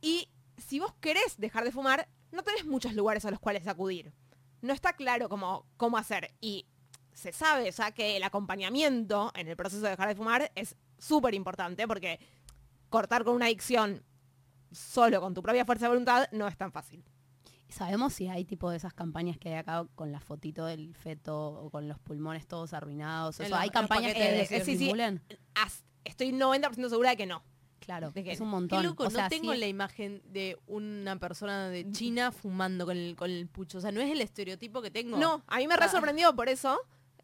Y si vos querés dejar de fumar, no tenés muchos lugares a los cuales acudir. No está claro cómo, cómo hacer. Y se sabe ya que el acompañamiento en el proceso de dejar de fumar es súper importante porque cortar con una adicción solo con tu propia fuerza de voluntad no es tan fácil. ¿Y sabemos si hay tipo de esas campañas que hay acá con la fotito del feto o con los pulmones todos arruinados? En Eso, los- ¿Hay campañas que, de- que sí, sí. Estoy 90% segura de que no. Claro, de que- es un Qué montón. loco, o sea, no tengo sí- la imagen de una persona de China fumando con el, con el pucho. O sea, no es el estereotipo que tengo. No, a mí me re Ah. sorprendió por eso.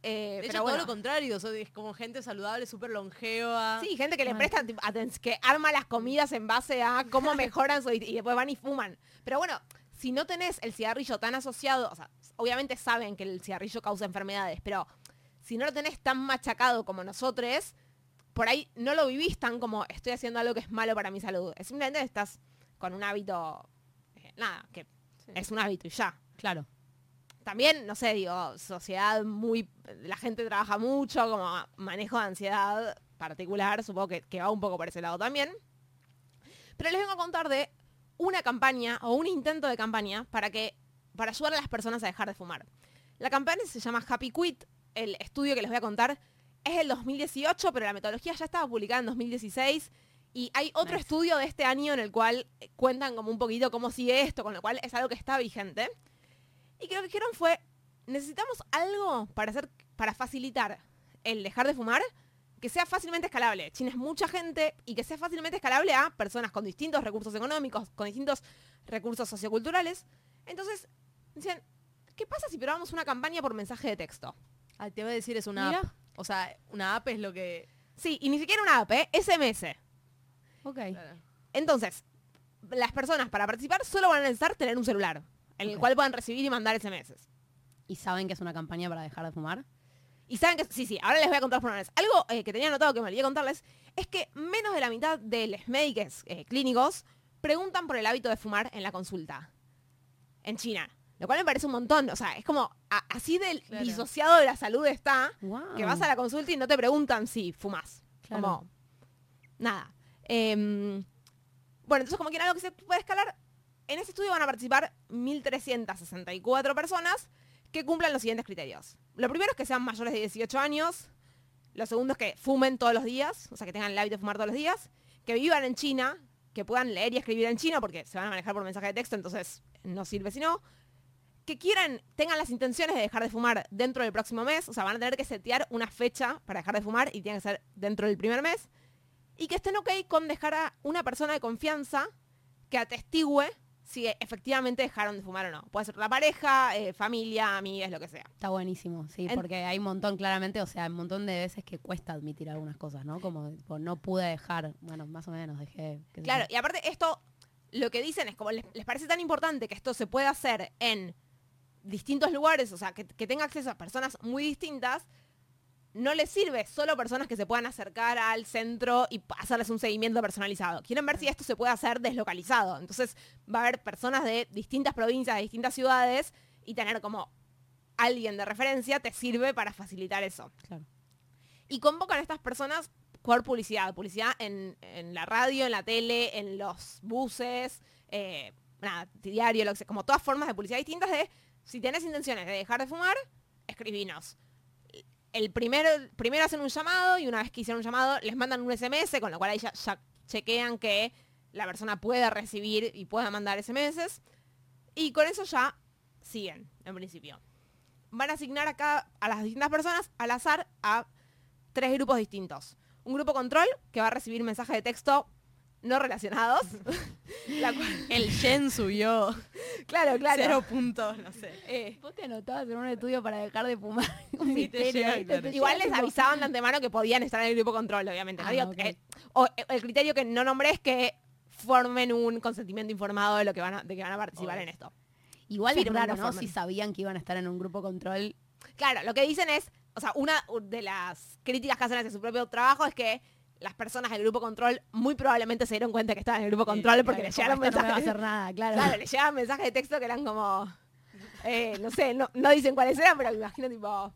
Eh, De hecho, todo lo contrario. es como gente saludable, súper longeva. Sí, gente que le Mal. presta que arma las comidas en base a cómo mejoran su y después van y fuman. Pero bueno, si no tenés el cigarrillo tan asociado, o sea, obviamente saben que el cigarrillo causa enfermedades, pero si no lo tenés tan machacado como nosotros, por ahí no lo vivís tan como estoy haciendo algo que es malo para mi salud. Es simplemente estás con un hábito, eh, nada, que Sí. es un hábito y ya. Claro. También, no sé, digo, sociedad muy... La gente trabaja mucho, como manejo de ansiedad particular, supongo que, que va un poco por ese lado también. Pero les vengo a contar de una campaña o un intento de campaña para que para ayudar a las personas a dejar de fumar. La campaña se llama Happy Quit. El estudio que les voy a contar es el 2018, pero la metodología ya estaba publicada en 2016. Y hay otro Nice. estudio de este año en el cual eh, cuentan como un poquito cómo sigue esto, con lo cual es algo que está vigente. Y que lo que dijeron fue, necesitamos algo para hacer, para facilitar el dejar de fumar que sea fácilmente escalable. China es mucha gente y que sea fácilmente escalable a personas con distintos recursos económicos, con distintos recursos socioculturales. Entonces, decían, ¿qué pasa si probamos una campaña por mensaje de texto? Ah, te voy a decir, es una Mira. app. O sea, una app es lo que... Sí, y ni siquiera una app, ¿eh? SMS. Ok. Entonces, las personas para participar solo van a necesitar tener un celular, en el cual puedan recibir y mandar SMS. ¿Y saben que es una campaña para dejar de fumar? Y saben que, sí, sí, ahora les voy a contar por una vez. Algo eh, que tenía anotado que me olvidé contarles es que menos de la mitad de los médicos eh, clínicos preguntan por el hábito de fumar en la consulta. En China. Lo cual me parece un montón. O sea, es como a- así del Claro. disociado de la salud está Wow. que vas a la consulta y no te preguntan si fumas. Claro. Como, nada. Em, bueno, entonces como que era algo que se puede escalar. En este estudio van a participar 1.364 personas que cumplan los siguientes criterios. Lo primero es que sean mayores de 18 años. Lo segundo es que fumen todos los días, o sea, que tengan el hábito de fumar todos los días. Que vivan en China, que puedan leer y escribir en chino, porque se van a manejar por mensaje de texto, entonces no sirve si no. Que quieran, tengan las intenciones de dejar de fumar dentro del próximo mes, o sea, van a tener que setear una fecha para dejar de fumar y tiene que ser dentro del primer mes. Y que estén ok con dejar a una persona de confianza que atestigüe si efectivamente dejaron de fumar o no. Puede ser la pareja, eh, familia, amigas, lo que sea. Está buenísimo, sí, En- porque hay un montón, claramente, o sea, un montón de veces que cuesta admitir algunas cosas, ¿no? Como, tipo, no pude dejar, bueno, más o menos dejé. Claro, y aparte esto, lo que dicen es como les, les parece tan importante que esto se pueda hacer en distintos lugares, o sea, que, que tenga acceso a personas muy distintas, no les sirve solo personas que se puedan acercar al centro y hacerles un seguimiento personalizado. Quieren ver si esto se puede hacer deslocalizado. Entonces va a haber personas de distintas provincias, de distintas ciudades y tener como alguien de referencia te sirve para facilitar eso. Claro. Y convocan a estas personas por publicidad. Publicidad en, en la radio, en la tele, en los buses, eh, nada, diario, lo que sea, como todas formas de publicidad distintas de si tenés intenciones de dejar de fumar, escribinos. El primero, primero hacen un llamado y una vez que hicieron un llamado les mandan un SMS, con lo cual ahí ya, chequean que la persona pueda recibir y pueda mandar SMS. Y con eso ya siguen, en principio. Van a asignar acá a las distintas personas al azar a tres grupos distintos. Un grupo control que va a recibir mensajes de texto no relacionados. [LAUGHS] El Yen subió claro, [LAUGHS] claro. cero puntos, no sé. Eh, Vos te anotabas en un estudio para dejar de fumar. [LAUGHS] Un Sí, igual les avisaban de [LAUGHS] antemano que podían estar en el grupo control, obviamente. Ah, Digo, eh, o eh, el criterio que no nombré es que formen un consentimiento informado de lo que van a, de que van a participar en esto. Igual es raro, no. Si sabían que iban a estar en un grupo control. Claro, lo que dicen es, o sea, una de las críticas que hacen hacia su propio trabajo es que las personas del grupo control muy probablemente se dieron cuenta que estaban en el grupo control porque les llegaron esto no va a mensajes. hacer nada, [LAUGHS] claro. Claro, les llegaban mensajes de texto que eran como, eh, no sé, no, no dicen cuáles eran, pero me imagino tipo,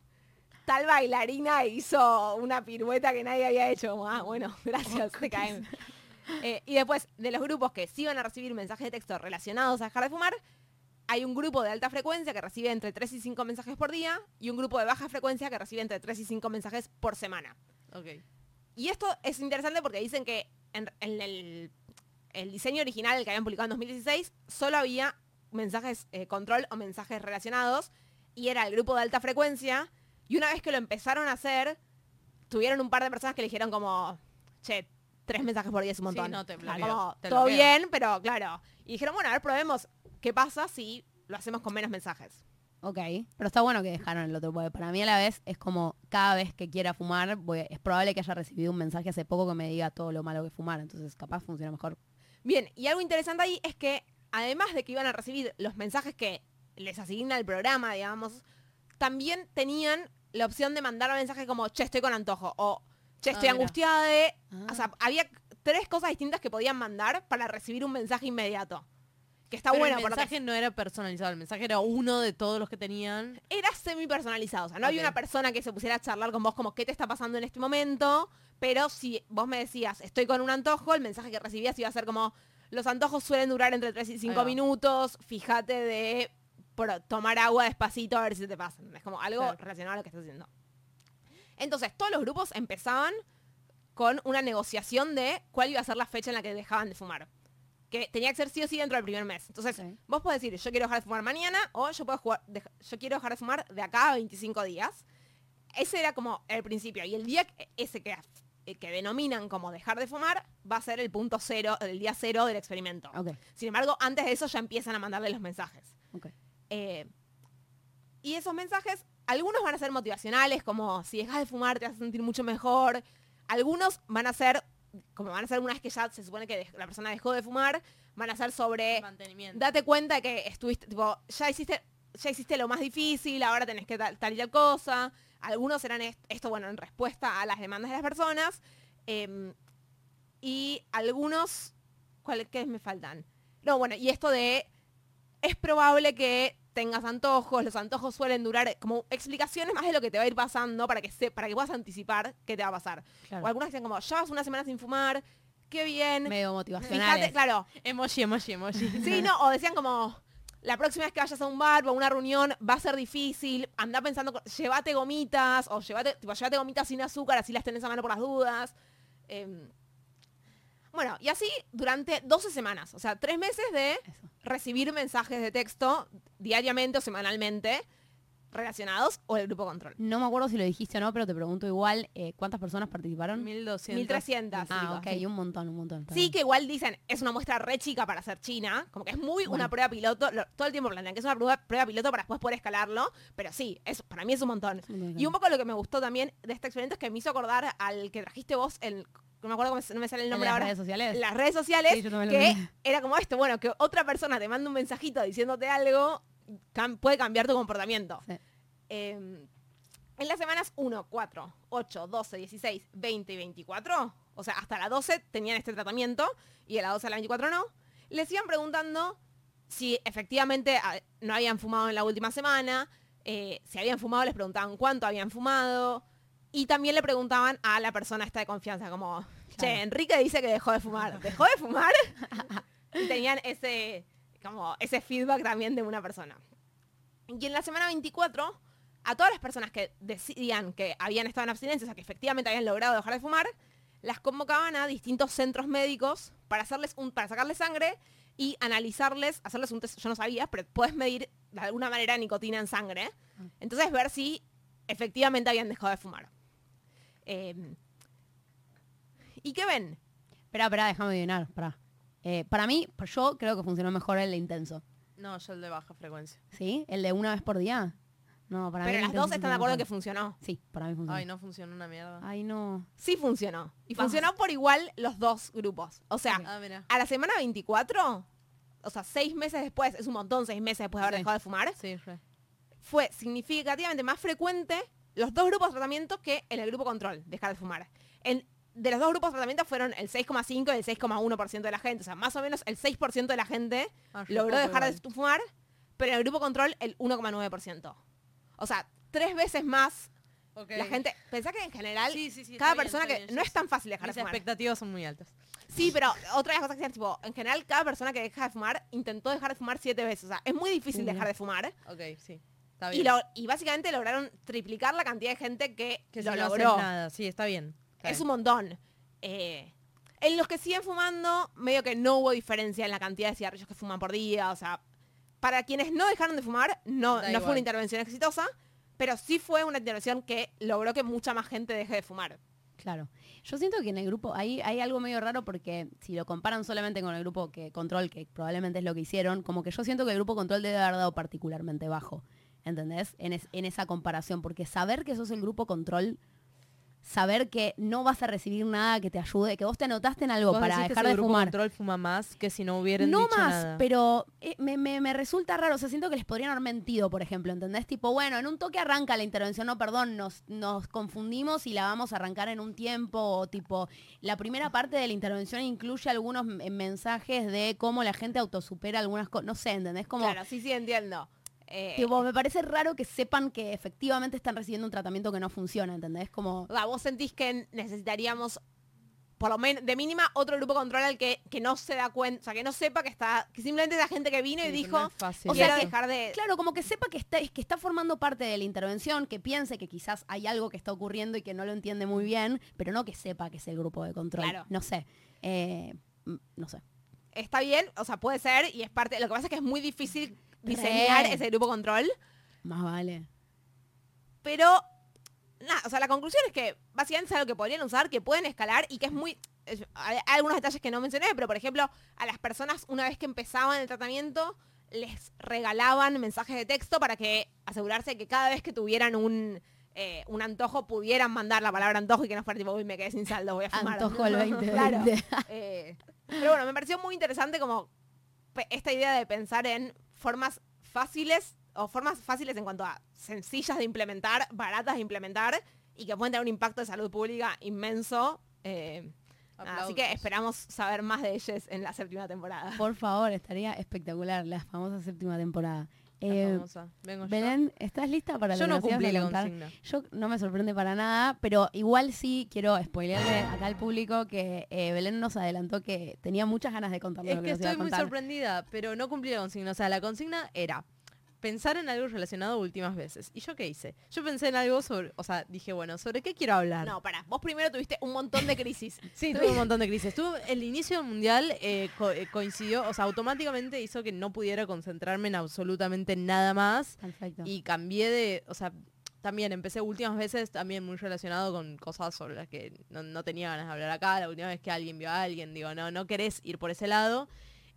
tal bailarina hizo una pirueta que nadie había hecho. Como, ah, bueno, [LAUGHS] gracias, te caen. [LAUGHS] Eh, y después, de los grupos que sí van a recibir mensajes de texto relacionados a dejar de fumar, hay un grupo de alta frecuencia que recibe entre 3 y 5 mensajes por día y un grupo de baja frecuencia que recibe entre 3 y 5 mensajes por semana. Y esto es interesante porque dicen que en, en el, el diseño original, que habían publicado en 2016, solo había mensajes eh, control o mensajes relacionados y era el grupo de alta frecuencia. Y una vez que lo empezaron a hacer, tuvieron un par de personas que le dijeron como, che, tres mensajes por día es un Sí, montón. no, te bloqueo, como, te todo bloqueo. bien, pero claro. Y dijeron, bueno, a ver, probemos qué pasa si lo hacemos con menos mensajes. Ok, pero está bueno que dejaron el otro, porque para mí a la vez es como cada vez que quiera fumar, voy- es probable que haya recibido un mensaje hace poco que me diga todo lo malo que es fumar, entonces capaz funciona mejor. Bien, y algo interesante ahí es que además de que iban a recibir los mensajes que les asigna el programa, digamos, también tenían la opción de mandar mensajes como, che, estoy con antojo, o che, Ah, estoy mira. angustiada de... Ah. O sea, había tres cosas distintas que podían mandar para recibir un mensaje inmediato. Que está Pero bueno, el mensaje no era personalizado, el mensaje era uno de todos los que tenían. era semi personalizado. O sea, no había Ok. una persona que se pusiera a charlar con vos como qué te está pasando en este momento. Pero si vos me decías, estoy con un antojo, el mensaje que recibías iba a ser como, los antojos suelen durar entre 3 y 5 va. minutos, fíjate de por- tomar agua despacito a ver si te pasa. Es como algo Claro. relacionado a lo que estás haciendo. Entonces, todos los grupos empezaban con una negociación de cuál iba a ser la fecha en la que dejaban de fumar. Que tenía que ser sí o sí dentro del primer mes. Entonces, Sí. vos podés decir, yo quiero dejar de fumar mañana o yo puedo jugar, yo quiero dejar de fumar de acá a 25 días. Ese era como el principio. Y el día ese que, eh, que denominan como dejar de fumar va a ser el punto cero, el día cero del experimento. Sin embargo, antes de eso ya empiezan a mandarle los mensajes. Eh, y esos mensajes, algunos van a ser motivacionales, como si dejas de fumar te vas a sentir mucho mejor. Algunos van a ser, como van a ser una vez que ya se supone que la persona dejó de fumar, van a ser sobre, Mantenimiento. date cuenta de que estuviste, tipo, ya hiciste, ya hiciste lo más difícil, ahora tenés que tal, tal y tal cosa. Algunos serán est- esto, bueno, en respuesta a las demandas de las personas. Em, y algunos, ¿cuáles me faltan? No, bueno, y esto de es probable que tengas antojos, los antojos suelen durar como explicaciones más de lo que te va a ir pasando para que se, para que puedas anticipar qué te va a pasar. Claro. O algunos dicen como, ya vas una semana sin fumar, qué bien. Medio Fíjate, motivacionales. claro. Emoji, emoji, emoji. Sí, no, o decían como, la próxima vez que vayas a un bar o a una reunión va a ser difícil, anda pensando, llévate gomitas, o llévate, tipo, llévate gomitas sin azúcar, así las tenés a mano por las dudas. Em, bueno, y así durante 12 semanas, o sea, tres meses de Eso. recibir mensajes de texto diariamente o semanalmente relacionados o el grupo control. No me acuerdo si lo dijiste o no, pero te pregunto igual, eh, ¿cuántas personas participaron? 1200. 1300. Ah, ok, sí. un montón, un montón. Sí, que igual dicen, es una muestra re chica para ser China, como que es muy Bueno. una prueba piloto, lo- todo el tiempo plantean que es una prueba, prueba piloto para después poder escalarlo, pero sí, es, para mí es un montón. Y un poco lo que me gustó también de este experimento es que me hizo acordar al que trajiste vos, el, no me acuerdo cómo no me sale el ¿En nombre las ahora. redes sociales? Las redes sociales, Sí, que era como esto, bueno, que otra persona te manda un mensajito diciéndote algo, cam- puede cambiar tu comportamiento. Sí. Eh, en las semanas 1, 4, 8, 12, 16, 20 y 24, o sea, hasta la 12 tenían este tratamiento y de la 12 a la 24 no, les iban preguntando si efectivamente ah, no habían fumado en la última semana, eh, si habían fumado les preguntaban cuánto habían fumado y también le preguntaban a la persona esta de confianza, como, che. Enrique dice que dejó de fumar, ¿dejó de fumar? [LAUGHS] y tenían ese, como, ese feedback también de una persona. Y en la semana 24, a todas las personas que decidían que habían estado en abstinencia, o sea, que efectivamente habían logrado dejar de fumar, las convocaban a distintos centros médicos para hacerles un, para sacarles sangre y analizarles, hacerles un test, yo no sabía, pero puedes medir de alguna manera nicotina en sangre. Entonces ver si efectivamente habían dejado de fumar. Eh, ¿Y qué ven? Espera, espera, déjame adivinar, pará. Eh, para mí, yo creo que funcionó mejor el de intenso. No, yo el de baja frecuencia. ¿Sí? ¿El de una vez por día? No, para mí Pero las dos están de acuerdo que funcionó funcionó. Sí, para mí funcionó. Ay, no funciona una mierda. Ay, no. Sí funcionó. Y Vamos. funcionó por igual los dos grupos. O sea, Ah, a la semana 24, o sea, seis meses después, es un montón, seis meses después de haber Sí. dejado de fumar, Sí, re. fue significativamente más frecuente los dos grupos de tratamiento que en el grupo control, dejar de fumar. En, de los dos grupos de tratamiento fueron el 6,5 y el 6,1% de la gente. O sea, más o menos el 6% de la gente Ah, logró dejar de fumar, pero en el grupo control el 1,9%. O sea, tres veces más la gente... Pensá que en general, Sí, sí, sí, cada bien, persona que... bien, no es tan fácil dejar de fumar. expectativas son muy altas. Sí, pero otra de las cosas que es tipo, en general cada persona que deja de fumar intentó dejar de fumar siete veces. O sea, es muy difícil dejar de fumar. Ok, sí. Está Y, bien. lo- y básicamente lograron triplicar la cantidad de gente que, que lo si no haces logró. nada. Sí, está bien. Está es bien. un montón. Eh, en los que siguen fumando, medio que no hubo diferencia en la cantidad de cigarrillos que fuman por día. O sea, para quienes no dejaron de fumar, no, Da no fue una intervención exitosa, pero sí fue una intervención que logró que mucha más gente deje de fumar. Claro. Yo siento que en el grupo hay, hay algo medio raro porque si lo comparan solamente con el grupo que control, que probablemente es lo que hicieron, como que yo siento que el grupo control debe haber dado particularmente bajo. ¿Entendés? En, es- en esa comparación. Porque saber que sos el grupo control, saber que no vas a recibir nada que te ayude, que vos te anotaste en algo para dejar de grupo fumar. control fuma más que si no hubieran No dicho más, nada. pero eh, me, me- me resulta raro. O sea, siento que les podrían haber mentido, por ejemplo, ¿entendés? Tipo, bueno, en un toque arranca la intervención, no, perdón, nos, nos confundimos y la vamos a arrancar en un tiempo. O tipo, la primera parte de la intervención incluye algunos mensajes de cómo la gente autosupera algunas cosas. No sé, ¿entendés? Como, Claro, sí, sí, entiendo. Eh, tipo, me parece raro que sepan que efectivamente están recibiendo un tratamiento que no funciona, ¿entendés? Como... o sea, vos sentís que necesitaríamos, por lo menos, de mínima, otro grupo control al que, que no se da cuenta, o sea, que no sepa que está, que simplemente es la gente que vino y Sí, dijo, no es o sea, Quiero dejar de... Claro, como que sepa que está, que está formando parte de la intervención, que piense que quizás hay algo que está ocurriendo y que no lo entiende muy bien, pero no que sepa que es el grupo de control. Claro. No sé. Eh, mm, no sé. está bien, o sea, puede ser y es parte, lo que pasa es que es muy difícil diseñar ese grupo control, Más vale. pero nada, o sea, la conclusión es que básicamente es algo que podrían usar, que pueden escalar y que es muy hay algunos detalles que no mencioné, pero por ejemplo, a las personas una vez que empezaban el tratamiento les regalaban mensajes de texto para que asegurarse que cada vez que tuvieran un eh, un antojo pudieran mandar la palabra antojo y que no fuera tipo, uy, me quedé sin saldo, voy a fumar. Antojo [LAUGHS] al 2020. Claro. Eh, pero bueno, me pareció muy interesante como esta idea de pensar en formas fáciles o formas fáciles en cuanto a sencillas de implementar, baratas de implementar y que pueden tener un impacto de salud pública inmenso. Eh, nada, así que esperamos saber más de ellos en la séptima temporada. Por favor, estaría espectacular la famosa séptima temporada. La Eh, yo. Belén, ¿estás lista para Yo que no cumplí la consigna. Yo no me sorprende para nada, pero igual sí quiero spoilearle acá al público que eh, Belén nos adelantó que tenía muchas ganas de contarnos Es lo que, que estoy muy contar. sorprendida, pero no cumplí la consigna. O sea, la consigna era pensar en algo relacionado últimas veces. ¿Y yo qué hice? Yo pensé en algo sobre, o sea, dije, bueno, ¿sobre qué quiero hablar? No, para, vos primero tuviste un montón de crisis. [LAUGHS] Sí, tuve un montón de crisis. Tuve, el inicio del mundial eh, co- eh, coincidió, o sea, automáticamente hizo que no pudiera concentrarme en absolutamente nada más. Perfecto. Y cambié de, o sea, también empecé últimas veces también muy relacionado con cosas sobre las que no, no tenía ganas de hablar acá. La última vez que alguien vio a alguien, digo, no, no querés ir por ese lado.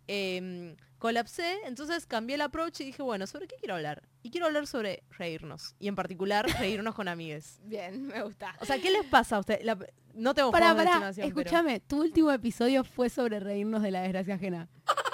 Eh, colapsé, entonces cambié el approach y dije, bueno, ¿sobre qué quiero hablar? Y quiero hablar sobre reírnos. Y en particular, [LAUGHS] reírnos con amigues. Bien, me gusta. O sea, ¿qué les pasa a ustedes? La- no tengo de pará, estimación, pero- escúchame, tu último episodio fue sobre reírnos de la desgracia ajena. [LAUGHS]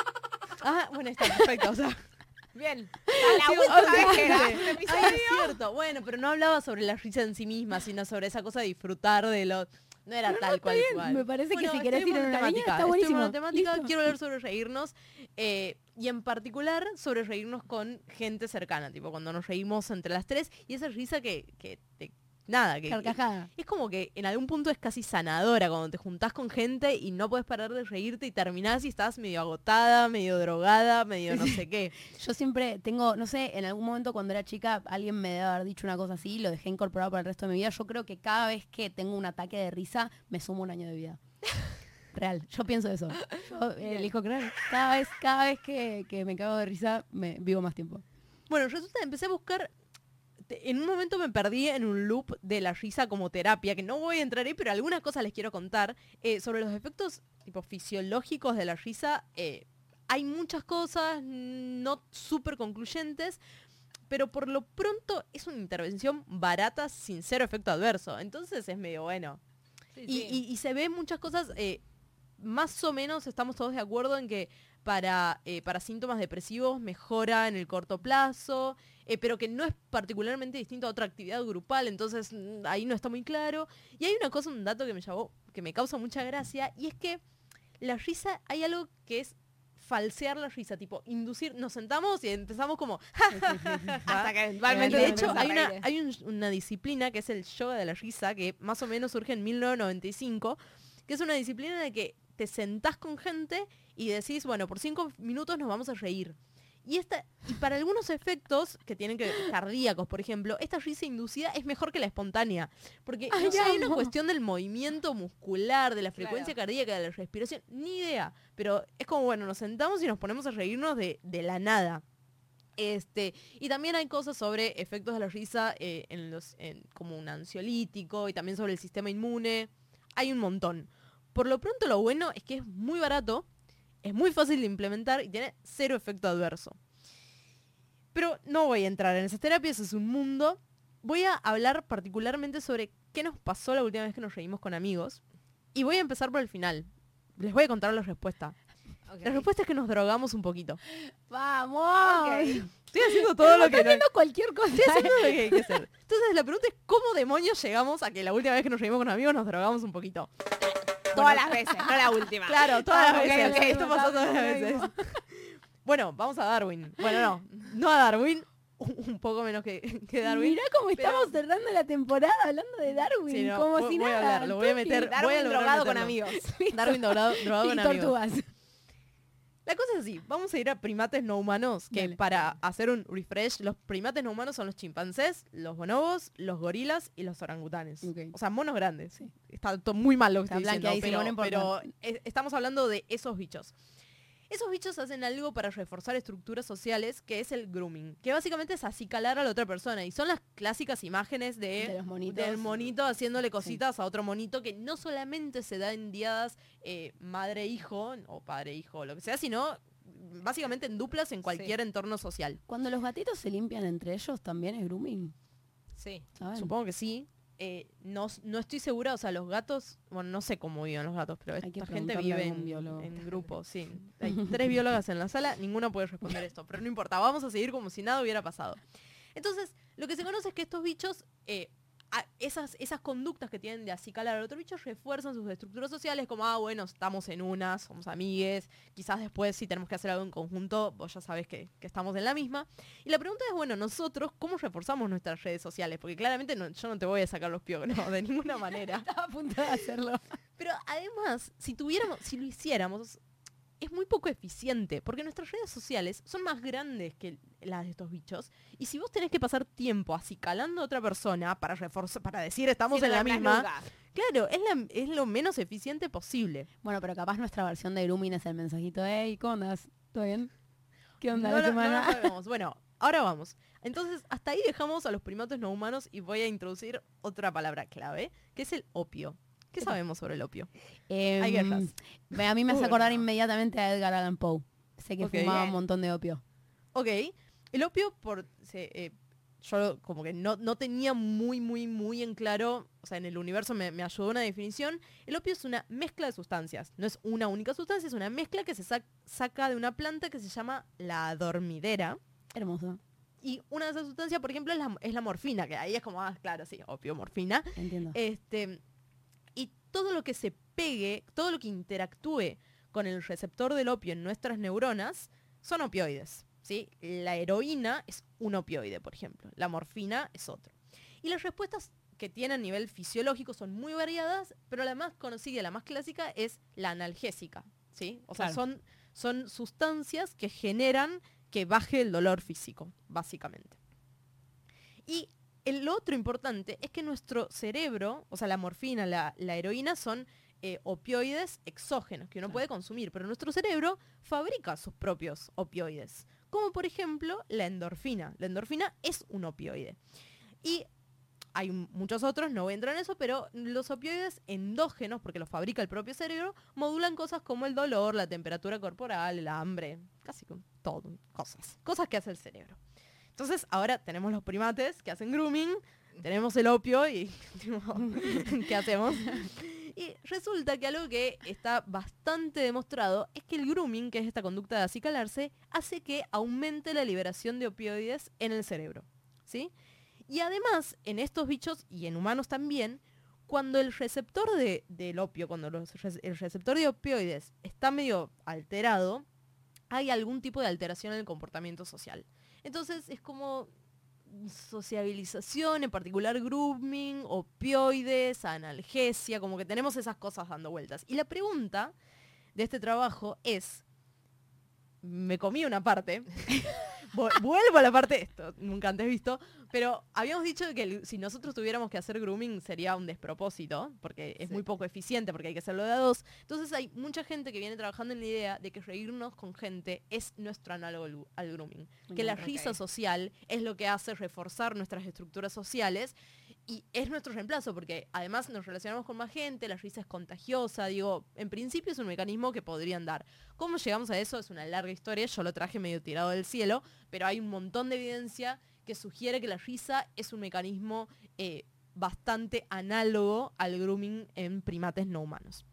Ah, bueno, está perfecto. O sea, [LAUGHS] Bien. Sí, La última ok. vez que grabaste un Ay, episodio. es cierto. Bueno, pero no hablaba sobre la risa en sí misma, sino sobre esa cosa de disfrutar de lo... No era tal cual, bien, cual. me parece que si querés estoy ir en una línea, está estoy buenísimo. monotemática, Listo. quiero hablar sobre reírnos eh, y en particular sobre reírnos con gente cercana, tipo cuando nos reímos entre las tres y esa risa que, que te- nada, que Carcajada. es como que en algún punto es casi sanadora cuando te juntás con gente y no puedes parar de reírte y terminás y estás medio agotada, medio drogada, medio no sé [LAUGHS] qué. Yo siempre tengo, no sé, en algún momento cuando era chica alguien me debe haber dicho una cosa así, lo dejé incorporado para el resto de mi vida. Yo creo que cada vez que tengo un ataque de risa, me sumo un año de vida. [LAUGHS] Real, yo pienso eso. Yo eh, elijo creer. Cada vez, cada vez que, que me cago de risa, me vivo más tiempo. Bueno, resulta que empecé a buscar. En un momento me perdí en un loop de la risa como terapia, que no voy a entrar ahí, pero algunas cosas les quiero contar. eh, sobre los efectos tipo fisiológicos de la risa. eh, hay muchas cosas no súper concluyentes, pero por lo pronto es una intervención barata sin cero efecto adverso. Entonces es medio bueno. Sí, Y, sí. y- y se ven muchas cosas, eh, más o menos estamos todos de acuerdo en que para, para síntomas depresivos mejora en el corto plazo, eh, pero que no es particularmente distinto a otra actividad grupal, entonces mm, ahí no está muy claro. Y hay una cosa, un dato que me llamó, que me causa mucha gracia, y es que la risa, hay algo que es falsear la risa, tipo inducir, nos sentamos y empezamos como... [LAUGHS] Hasta que eventualmente de hecho, hay, una, hay un- una disciplina que es el yoga de la risa, que más o menos surge en 1995, que es una disciplina en la que te sentás con gente y decís, bueno, por cinco minutos nos vamos a reír. Y, esta, y para algunos efectos que tienen que cardíacos, por ejemplo, esta risa inducida es mejor que la espontánea. Porque no Ay, sé, hay una cuestión del movimiento muscular, de la Claro. frecuencia cardíaca, de la respiración, ni idea. Pero es como, bueno, nos sentamos y nos ponemos a reírnos de, de la nada. Este, y también hay cosas sobre efectos de la risa eh, en los, en- como un ansiolítico y también sobre el sistema inmune. Hay un montón. Por lo pronto lo bueno es que es muy barato, es muy fácil de implementar y tiene cero efecto adverso. Pero no voy a entrar en esas terapias, es un mundo. Voy a hablar particularmente sobre qué nos pasó la última vez que nos reímos con amigos. Y voy a empezar por el final. Les voy a contar la respuesta. La respuesta es que nos drogamos un poquito. ¡Vamos! Estoy haciendo todo lo que no, Haciendo cualquier cosa. Estoy haciendo lo que hay que hacer. Entonces la pregunta es cómo demonios llegamos a que la última vez que nos reímos con amigos nos drogamos un poquito. Todas las veces, no la última. [LAUGHS] Claro, todas Ah, las veces. ok, Esto pasó todas las veces. [LAUGHS] Bueno, vamos a Darwin. Bueno, no, no a Darwin, un poco menos que, que Darwin. Mirá cómo pero- estamos cerrando la temporada hablando de Darwin, Sí, no, como voy- si voy a nada. hablar, lo voy a meter- Darwin voy a drogado con amigos. Darwin drogado, [LAUGHS] drogado y con amigos. La cosa es así, vamos a ir a primates no humanos, que Dale. para hacer un refresh, los primates no humanos son los chimpancés, los bonobos, los gorilas y los orangutanes. O sea, monos grandes. Sí. Está muy mal lo que estoy diciendo, pero, es- estamos hablando de esos bichos. Esos bichos hacen algo para reforzar estructuras sociales, que es el grooming, que básicamente es acicalar a la otra persona. Y son las clásicas imágenes de, De los monitos. del monito haciéndole cositas a otro monito, que no solamente se da en diadas eh, madre-hijo o padre-hijo lo que sea, sino básicamente en duplas en cualquier entorno social. Cuando los gatitos se limpian entre ellos, también es grooming. Sí. ¿saben? Supongo que sí. Eh, no, no estoy segura, o sea, los gatos, bueno, no sé cómo viven los gatos, pero esta gente vive en, en grupo, sí. Hay tres biólogas en la sala, ninguna puede responder esto, pero no importa, vamos a seguir como si nada hubiera pasado. Entonces, lo que se conoce es que estos bichos, eh, esas, esas conductas que tienen de acicalar al otro bicho refuerzan sus estructuras sociales, como, ah, bueno, estamos en una, somos amigues, quizás después si tenemos que hacer algo en conjunto, vos ya sabés que, que estamos en la misma. Y la pregunta es, bueno, nosotros, ¿cómo reforzamos nuestras redes sociales? Porque claramente no- yo no te voy a sacar los piojos, no, de ninguna [LAUGHS] manera. Estaba a punto de hacerlo. Pero además, si tuviéramos, si lo hiciéramos, es muy poco eficiente, porque nuestras redes sociales son más grandes que las de estos bichos. Y si vos tenés que pasar tiempo acicalando a otra persona para reforzar, para decir estamos Sí, en la misma, nunca. claro, es, la- es lo menos eficiente posible. Bueno, pero capaz nuestra versión de grooming es el mensajito, hey, ¿cómo andas? ¿Todo bien? ¿Qué onda No la lo- no semana? sabemos. [LAUGHS] Bueno, ahora vamos. Entonces, hasta ahí dejamos a los primates no humanos y voy a introducir otra palabra clave, que es el opio. ¿Qué sabemos sobre el opio? Em, Hay guerras. A mí me hace acordar inmediatamente a Edgar Allan Poe. Sé que fumaba un montón de opio. Ok, el opio, por se- eh, yo como que no, no tenía muy, muy, muy en claro, o sea, en el universo me, me ayudó una definición. El opio es una mezcla de sustancias, no es una única sustancia, es una mezcla que se sac- saca de una planta que se llama la dormidera. Hermoso. Y una de esas sustancias, por ejemplo, es la, es la morfina, que ahí es como, ah, claro, sí, opio, morfina. Entiendo. Este, todo lo que se pegue, todo lo que interactúe con el receptor del opio en nuestras neuronas son opioides. ¿sí? La heroína es un opioide, por ejemplo. La morfina es otro. Y las respuestas que tiene a nivel fisiológico son muy variadas, pero la más conocida, la más clásica, es la analgésica. ¿sí? O sea, son, son sustancias que generan que baje el dolor físico, básicamente. Y el otro importante es que nuestro cerebro, o sea, la morfina, la, la heroína son eh, opioides exógenos que uno Claro. puede consumir, pero nuestro cerebro fabrica sus propios opioides, como por ejemplo la endorfina. La endorfina es un opioide. Y hay muchos otros, no voy a entrar en eso, pero los opioides endógenos, porque los fabrica el propio cerebro, modulan cosas como el dolor, la temperatura corporal, el hambre, casi con todo, cosas, cosas que hace el cerebro. Entonces ahora tenemos los primates que hacen grooming, tenemos el opio y [LAUGHS] [LAUGHS] ¿qué hacemos? Y resulta que algo que está bastante demostrado es que el grooming, que es esta conducta de acicalarse, hace que aumente la liberación de opioides en el cerebro. ¿Sí? Y además, en estos bichos y en humanos también, cuando el receptor de, del opio, cuando el receptor de opioides está medio alterado, hay algún tipo de alteración en el comportamiento social. Entonces es como sociabilización, en particular grooming, opioides, analgesia, como que tenemos esas cosas dando vueltas. Y la pregunta de este trabajo es, me comí una parte, [LAUGHS] vuelvo a la parte de esto, nunca antes visto, pero habíamos dicho que el- si nosotros tuviéramos que hacer grooming sería un despropósito, porque es Sí. muy poco eficiente, porque hay que hacerlo de a dos. Entonces hay mucha gente que viene trabajando en la idea de que reírnos con gente es nuestro análogo al, al grooming. Que la risa social es lo que hace reforzar nuestras estructuras sociales y es nuestro reemplazo, porque además nos relacionamos con más gente, la risa es contagiosa, digo, en principio es un mecanismo que podrían dar. ¿Cómo llegamos a eso? Es una larga historia, yo lo traje medio tirado del cielo, pero hay un montón de evidencia que sugiere que la risa es un mecanismo eh, bastante análogo al grooming en primates no humanos.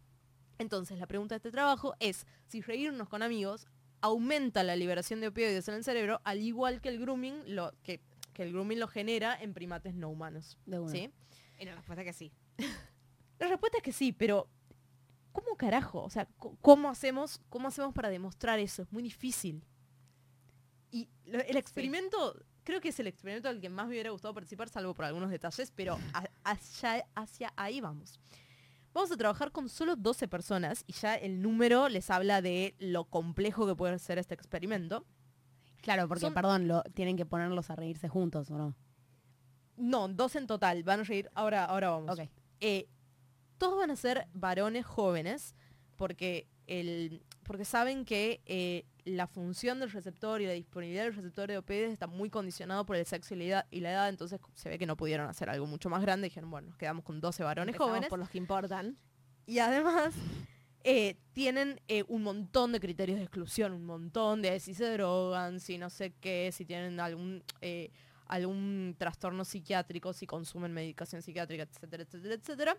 Entonces, la pregunta de este trabajo es si reírnos con amigos aumenta la liberación de opioides en el cerebro, al igual que el grooming lo, que, que el grooming lo genera en primates no humanos. De una. ¿sí? Y la respuesta es que sí. [LAUGHS] La respuesta es que sí, pero ¿cómo carajo? O sea, ¿cómo hacemos, cómo hacemos para demostrar eso? Es muy difícil. Y lo- el experimento, creo que es el experimento al que más me hubiera gustado participar, salvo por algunos detalles, pero a- hacia, hacia ahí vamos. Vamos a trabajar con solo 12 personas y ya el número les habla de lo complejo que puede ser este experimento. Claro, porque, Son- perdón, lo, tienen que ponerlos a reírse juntos, ¿o no? No, 12 en total, van a reír, ahora, ahora vamos. Eh, todos van a ser varones jóvenes porque, el, porque saben que eh, la función del receptor y la disponibilidad del receptor de opioides está muy condicionado por el sexo y la, edad, y la edad, entonces se ve que no pudieron hacer algo mucho más grande. Dijeron, bueno, nos quedamos con 12 varones Empezamos jóvenes. por los que importan. Y además eh, tienen eh, un montón de criterios de exclusión, un montón de si se drogan, si no sé qué, si tienen algún, eh, algún trastorno psiquiátrico, si consumen medicación psiquiátrica, etcétera, etcétera, etcétera.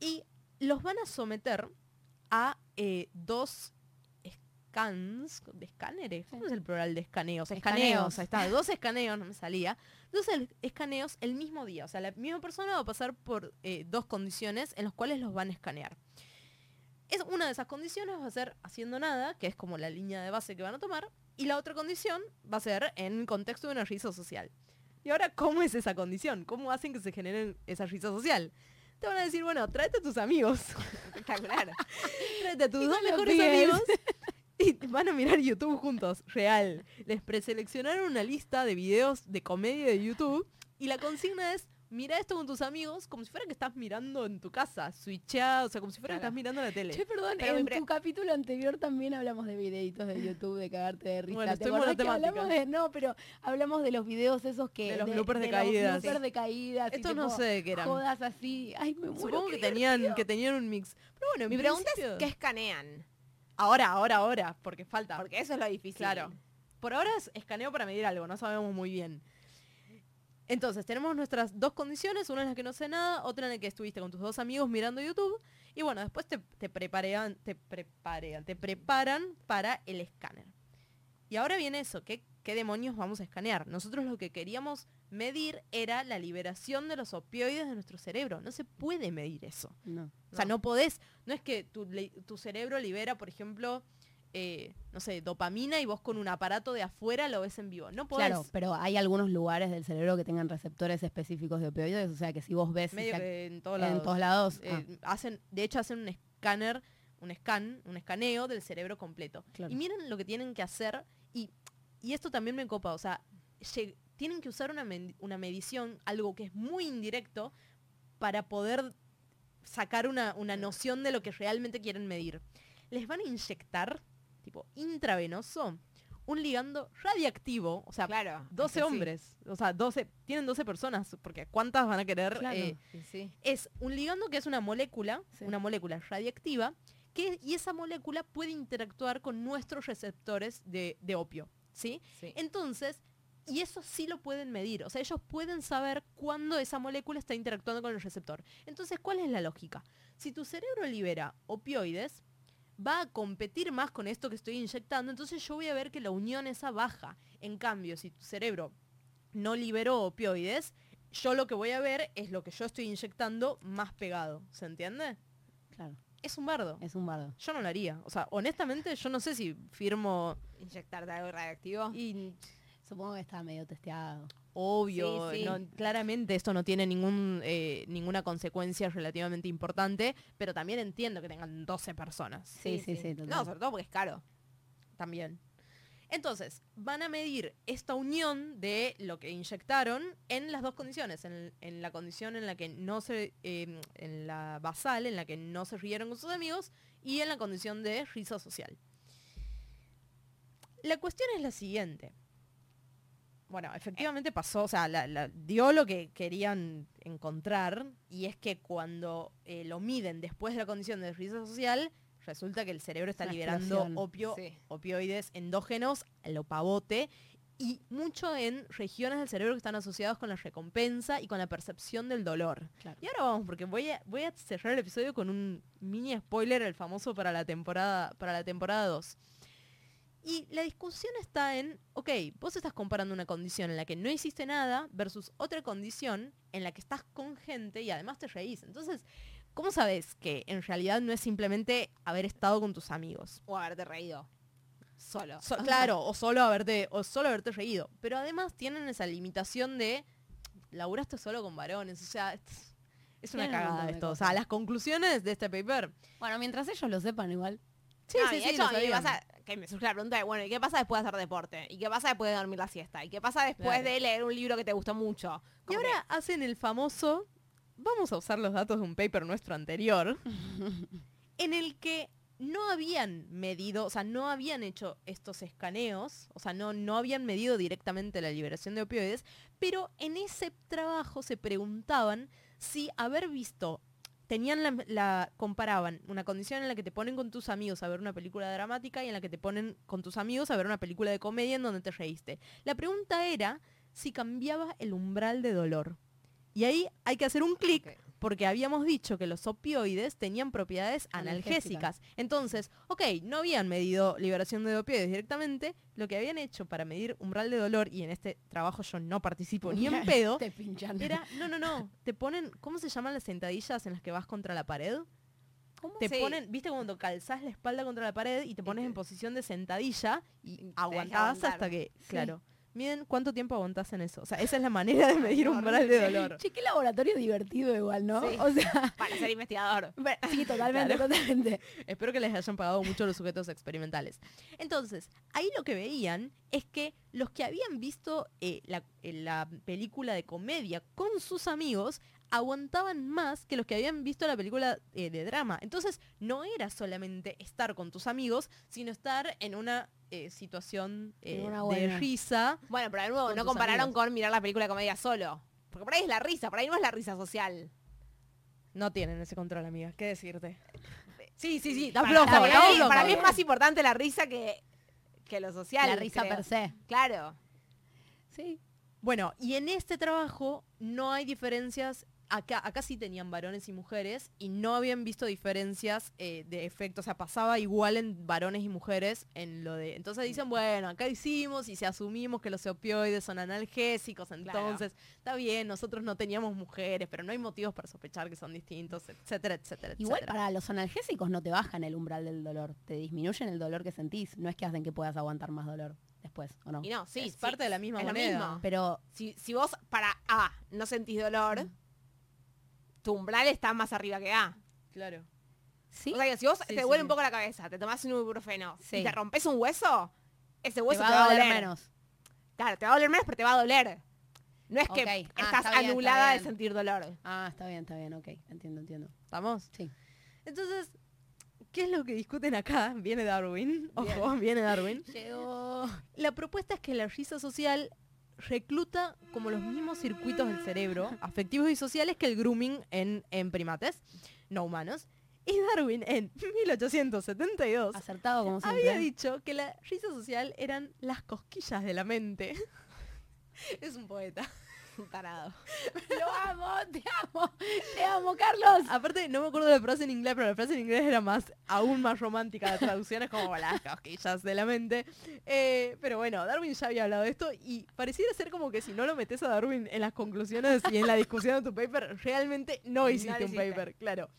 Y los van a someter a dos scans, de escáneres, ¿cómo es el plural de escaneos? Escaneos. Escaneos, ahí está, [LAUGHS] dos escaneos, no me salía. Dos escaneos el mismo día, o sea, la misma persona va a pasar por eh, dos condiciones en las cuales los van a escanear. Es una de esas condiciones va a ser haciendo nada, que es como la línea de base que van a tomar, y la otra condición va a ser en contexto de una risa social. Y ahora, ¿cómo es esa condición? ¿Cómo hacen que se genere esa risa social? Te van a decir, bueno, tráete a tus amigos, [LAUGHS] Espectacular. [LAUGHS] tráete a tus dos mejores amigos [LAUGHS] y van a mirar YouTube juntos, real. Les preseleccionaron una lista de videos de comedia de YouTube y la consigna es, mira esto con tus amigos como si fuera que estás mirando en tu casa, switchado, o sea, como si fuera que estás mirando la tele. Che, perdón, Pero en tu capítulo anterior también hablamos de videitos de YouTube, de cagarte de risa. Bueno, ¿Te estoy que hablamos de, no, pero hablamos de los videos esos que... De los bloopers de los caídas. bloopers de caídas. y Estos no sé de qué eran. Jodas así. Ay, me muero. Supongo que tenían, que tenían un mix. Pero bueno, en Mi pregunta es, ¿qué escanean? Ahora, ahora, ahora, porque falta. Porque eso es lo difícil. Claro. Por ahora es escaneo para medir algo, no sabemos muy bien. Entonces, tenemos nuestras dos condiciones, una en la que no sé nada, otra en la que estuviste con tus dos amigos mirando YouTube. Y bueno, después te, te preparean, te preparean, te preparan para el escáner. Y ahora viene eso, ¿qué, ¿qué demonios vamos a escanear? Nosotros lo que queríamos medir era la liberación de los opioides de nuestro cerebro. No se puede medir eso. No. O sea, No. no podés, no es que tu, tu cerebro libera, por ejemplo, eh, no sé, dopamina y vos con un aparato de afuera lo ves en vivo. No podés. Claro, pero hay algunos lugares del cerebro que tengan receptores específicos de opioides, o sea que si vos ves medio si que en todos en lados. todos lados, Eh, hacen, de hecho hacen un escáner, un scan, un escaneo del cerebro completo. Claro. Y miren lo que tienen que hacer y, y esto también me copa, o sea, lleg- tienen que usar una, una medición, algo que es muy indirecto, para poder sacar una, una noción de lo que realmente quieren medir. Les van a inyectar, tipo intravenoso, un ligando radiactivo, o sea, Claro. 12 es que sí. hombres, o sea, 12, tienen 12 personas, porque ¿cuántas van a querer? Claro. eh, Sí, sí. es un ligando que es una molécula, Sí. una molécula radiactiva, que, y esa molécula puede interactuar con nuestros receptores de, de opio, sí. Entonces, Y eso sí lo pueden medir. O sea, ellos pueden saber cuándo esa molécula está interactuando con el receptor. Entonces, ¿cuál es la lógica? Si tu cerebro libera opioides, va a competir más con esto que estoy inyectando, entonces yo voy a ver que la unión esa baja. En cambio, si tu cerebro no liberó opioides, yo lo que voy a ver es lo que yo estoy inyectando más pegado. ¿Se entiende? Claro, Es un bardo. es un bardo. Yo no lo haría. O sea, honestamente, yo no sé si firmo Inyectarte algo radioactivo. y Supongo que está medio testeado. obvio, Sí, sí. no- claramente esto no tiene ningún, eh, ninguna consecuencia relativamente importante, pero también entiendo que tengan 12 personas. Sí, sí, sí. No, sobre todo porque es caro. También. Entonces, van a medir esta unión de lo que inyectaron en las dos condiciones. En, en la condición en la que no se, eh, en la basal, en la que no se rieron con sus amigos, y en la condición de risa social. La cuestión es la siguiente. Bueno, efectivamente pasó, o sea, la- la- dio lo que querían encontrar, y es que cuando eh, lo miden después de la condición de risa social, resulta que el cerebro está Una liberando explosión. opio, Sí. opioides endógenos lo pavote y mucho en regiones del cerebro que están asociados con la recompensa y con la percepción del dolor. Claro. Y ahora vamos, porque voy a, voy a cerrar el episodio con un mini spoiler, el famoso para la temporada, para la temporada 2. Y la discusión está en, ok, vos estás comparando una condición en la que no hiciste nada versus otra condición en la que estás con gente y además te reís. Entonces, ¿cómo sabes que en realidad no es simplemente haber estado con tus amigos? O haberte reído. Solo. So- claro, o solo haberte, o solo haberte reído. Pero además tienen esa limitación de laburaste solo con varones. O sea, es, es una cagada esto. O sea, las conclusiones de este paper. Bueno, mientras ellos lo sepan igual. Sí, No, sí, sí, lo y que me surge la pregunta de, bueno, ¿y qué pasa después de hacer deporte? ¿Y qué pasa después de dormir la siesta? ¿Y qué pasa después Claro. de leer un libro que te gustó mucho? Y ahora hacen el famoso, vamos a usar los datos de un paper nuestro anterior, [LAUGHS] en el que no habían medido, o sea, no habían hecho estos escaneos, o sea, no, no habían medido directamente la liberación de opioides, pero en ese trabajo se preguntaban si haber visto, tenían la, comparaban una condición en la que te ponen con tus amigos a ver una película dramática y en la que te ponen con tus amigos a ver una película de comedia en donde te reíste. La pregunta era si cambiaba el umbral de dolor. Y ahí hay que hacer un clic. Porque habíamos dicho que los opioides tenían propiedades analgésicas. Entonces, ok, no habían medido liberación de opioides directamente, lo que habían hecho para medir umbral de dolor, y en este trabajo yo no participo ni en [LAUGHS] pedo, Te pinchan. era, no, no, no, te ponen, ¿cómo se llaman las sentadillas en las que vas contra la pared? ¿Cómo? Te Sí. ponen, viste cuando calzás la espalda contra la pared y te pones en posición de sentadilla Y te deja aguantás hasta que, claro. Miren cuánto tiempo aguantás en eso. O sea, esa es la manera de [LAUGHS] medir no, umbral de dolor. Che, qué laboratorio divertido igual, ¿no? Sí. O sea, [LAUGHS] Para ser investigador. [LAUGHS] bueno, sí, totalmente, Claro. totalmente. Espero que les hayan pagado mucho los sujetos experimentales. Entonces, ahí lo que veían es que los que habían visto eh, la, eh, la película de comedia con sus amigos aguantaban más que los que habían visto la película eh, de drama. Entonces, no era solamente estar con tus amigos, sino estar en una eh, situación eh, de risa. Bueno, pero de nuevo, Con no compararon amigos. con mirar la película de comedia solo. Porque por ahí es la risa, por ahí no es la risa social. No tienen ese control, amiga. ¿Qué decirte? Sí, sí, sí. Da Para, flojo, para mí, flojo. para mí es más importante la risa que, que lo social. La risa creo. per se. Claro. Sí. Bueno, y en este trabajo no hay diferencias. Acá, acá sí tenían varones y mujeres y no habían visto diferencias eh, de efecto. O sea, pasaba igual en varones y mujeres en lo de. Entonces dicen, bueno, acá hicimos y si asumimos que los opioides son analgésicos, entonces está bien, nosotros no teníamos mujeres, pero no hay motivos para sospechar que son distintos, etcétera, etcétera, Igual etcétera. para los analgésicos no te bajan el umbral del dolor, te disminuyen el dolor que sentís, no es que hacen que puedas aguantar más dolor después, ¿o no? Y no, sí. Es sí, parte de la misma es lo moneda. mismo. Pero Si, si vos para A no sentís dolor, tu umbral está más arriba que A. Claro. sí, O sea que si vos Sí, te duele sí. un poco la cabeza, te tomás un ibuprofeno Sí. y te rompes un hueso, ese te hueso va a doler menos. Claro, te va a doler menos, pero te va a doler. No es que. Ah, estás está bien, está anulada de bien. sentir dolor. Ah, está bien, está bien, ok, entiendo, entiendo. ¿Estamos? Sí. Entonces, ¿qué es lo que discuten acá? Viene Darwin. Ojo, viene Darwin. [LAUGHS] Llegó. La propuesta es que la risa social recluta como los mismos circuitos del cerebro, [LAUGHS] afectivos y sociales, que el grooming en, en primates no humanos. Y Darwin en [LAUGHS] 1872 Acertado como había siempre. dicho que la risa social eran las cosquillas de la mente. [LAUGHS] Es un poeta. Tarado. [LAUGHS] Lo amo, te amo, te amo, Carlos. Aparte, no me acuerdo de la frase en inglés, pero la frase en inglés era más, aún más romántica. La traducción es como las cosquillas de la mente. Eh, pero bueno, Darwin ya había hablado de esto y pareciera ser como que si no lo metes a Darwin en las conclusiones y en la discusión de tu paper, realmente no hiciste un paper, claro.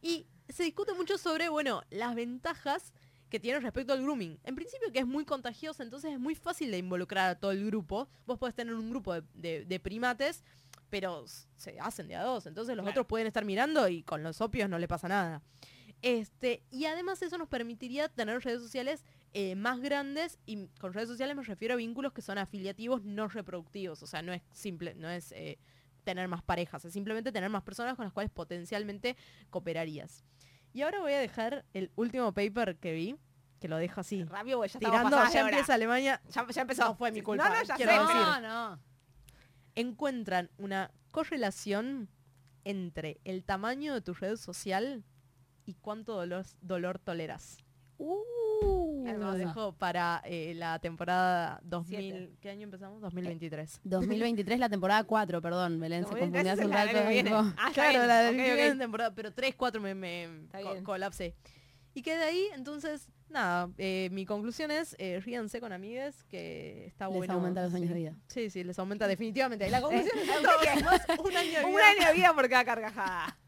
Y se discute mucho sobre, bueno, las ventajas que tiene respecto al grooming. En principio que es muy contagioso, entonces es muy fácil de involucrar a todo el grupo. Vos podés tener un grupo de, de- de primates, pero se hacen de a dos. Entonces los Claro. otros pueden estar mirando y con los opios no le pasa nada. Este, y además eso nos permitiría tener redes sociales eh, más grandes y con redes sociales me refiero a vínculos que son afiliativos no reproductivos. O sea, no es simple, no es eh, tener más parejas, es simplemente tener más personas con las cuales potencialmente cooperarías. Y ahora voy a dejar el último paper que vi, que lo dejo así. Rápido, porque ya Tirando, ya hora. empieza Alemania. Ya, ya empezó. No fue mi culpa, No, no, ya quiero sé. decir. No, no. Encuentran una correlación entre el tamaño de tu red social y cuánto dolor, dolor toleras. Uh, Lo dejo para eh, la temporada 2000. Siete. ¿Qué año empezamos? 2023. 2023, [LAUGHS] la temporada 4, perdón, Belén, se confundió hace un la rato. viene. Ah, está claro, bien. la de temporada, pero 3, 4 me, me co- colapsé. Y que de ahí, entonces, nada, eh, mi conclusión es, eh, ríanse con amigues, que está Les bueno. aumenta los años de vida. Sí, sí, les aumenta definitivamente. Y la [LAUGHS] conclusión es Eh, un año de [LAUGHS] Un vida. año de vida por cada carcajada.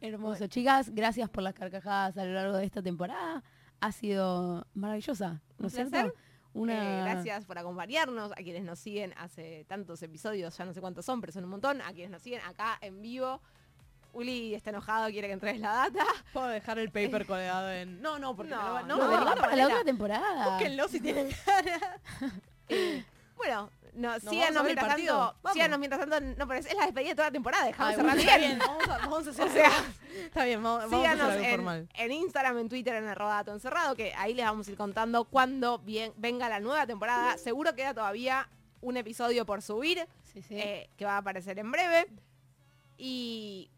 Hermoso. Chicas, gracias por las carcajadas a lo largo de esta temporada. Ha sido maravillosa, ¿no es cierto? placer. Una... Eh, gracias por acompañarnos, a quienes nos siguen hace tantos episodios, ya no sé cuántos son, pero son un montón, a quienes nos siguen acá en vivo. Uli está enojado, quiere que entregues la data. Puedo dejar el paper colgado en... No, no, porque No, la otra temporada. Búsquenlo si tienen cara. [LAUGHS] Eh, bueno, no, síganos mientras tanto. Síganos mientras tanto. No, pero es la despedida de toda la temporada, dejamos Ay, cerrar bien. bien, vamos a, vamos a hacer [LAUGHS] O sea, Está bien, vamos, vamos a Síganos en, formal. en Instagram, en Twitter, en arroba encerrado, que ahí les vamos a ir contando cuando bien, venga la nueva temporada. Seguro queda todavía un episodio por subir, Sí, sí. eh, que va a aparecer en breve. Y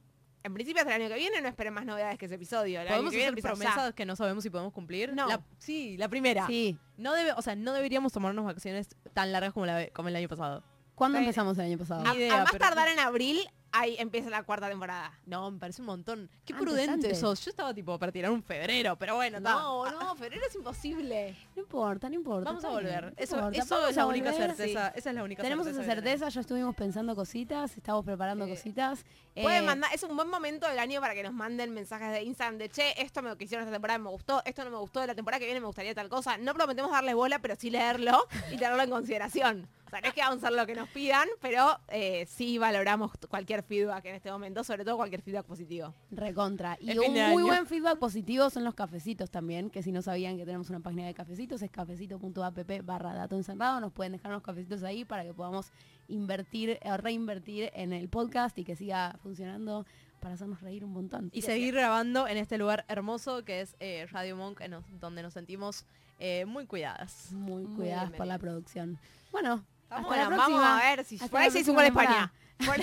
en principio hasta el año que viene no esperen más novedades que ese episodio. El año ¿Podemos que hacer promesas ya. que no sabemos si podemos cumplir? No. La- sí, la primera. sí. No debe, o sea, no deberíamos tomarnos vacaciones tan largas como, la, como el año pasado. ¿Cuándo Sí. empezamos el año pasado? Ni A, idea, a más pero- tardar en abril, ahí empieza la cuarta temporada. No, me parece un montón. Qué Antes, prudente antes. sos. Yo estaba tipo para tirar un febrero, pero bueno, ta. No, no, febrero es imposible. No importa, no importa. Vamos a bien, volver. no Eso, importa, eso es la única volver. certeza. Esa es la única Tenemos certeza. esa tenemos. certeza, ya estuvimos pensando cositas, estamos preparando cositas. Pueden Eh, mandar, es un buen momento del año para que nos manden mensajes de Instagram de che, esto me lo que hicieron esta temporada me gustó, esto no me gustó, de la temporada que viene me gustaría tal cosa. No prometemos darle bola, pero sí leerlo y tenerlo en consideración. O sea, no es que vamos a hacer lo que nos pidan, pero eh, sí valoramos cualquier feedback en este momento, sobre todo cualquier feedback positivo. Recontra. Y un muy año. buen feedback positivo son los cafecitos también, que si no sabían que tenemos una página de cafecitos, es cafecito.app barra dato encerrado. Nos pueden dejar unos cafecitos ahí para que podamos invertir, eh, reinvertir en el podcast y que siga funcionando para hacernos reír un montón. Y seguir grabando en este lugar hermoso que es eh, Radio Monk, en donde nos sentimos eh, muy cuidadas. Muy Muy cuidadas por la producción. Bueno, Bueno, la vamos a ver si Hasta por ahí se hizo un gol España. Por,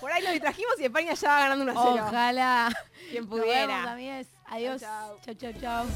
por ahí lo distrajimos y España ya va ganando 1 a 0. Ojalá. Quien Nos pudiera. vemos. Adiós. Chau, Chau, chau, chau.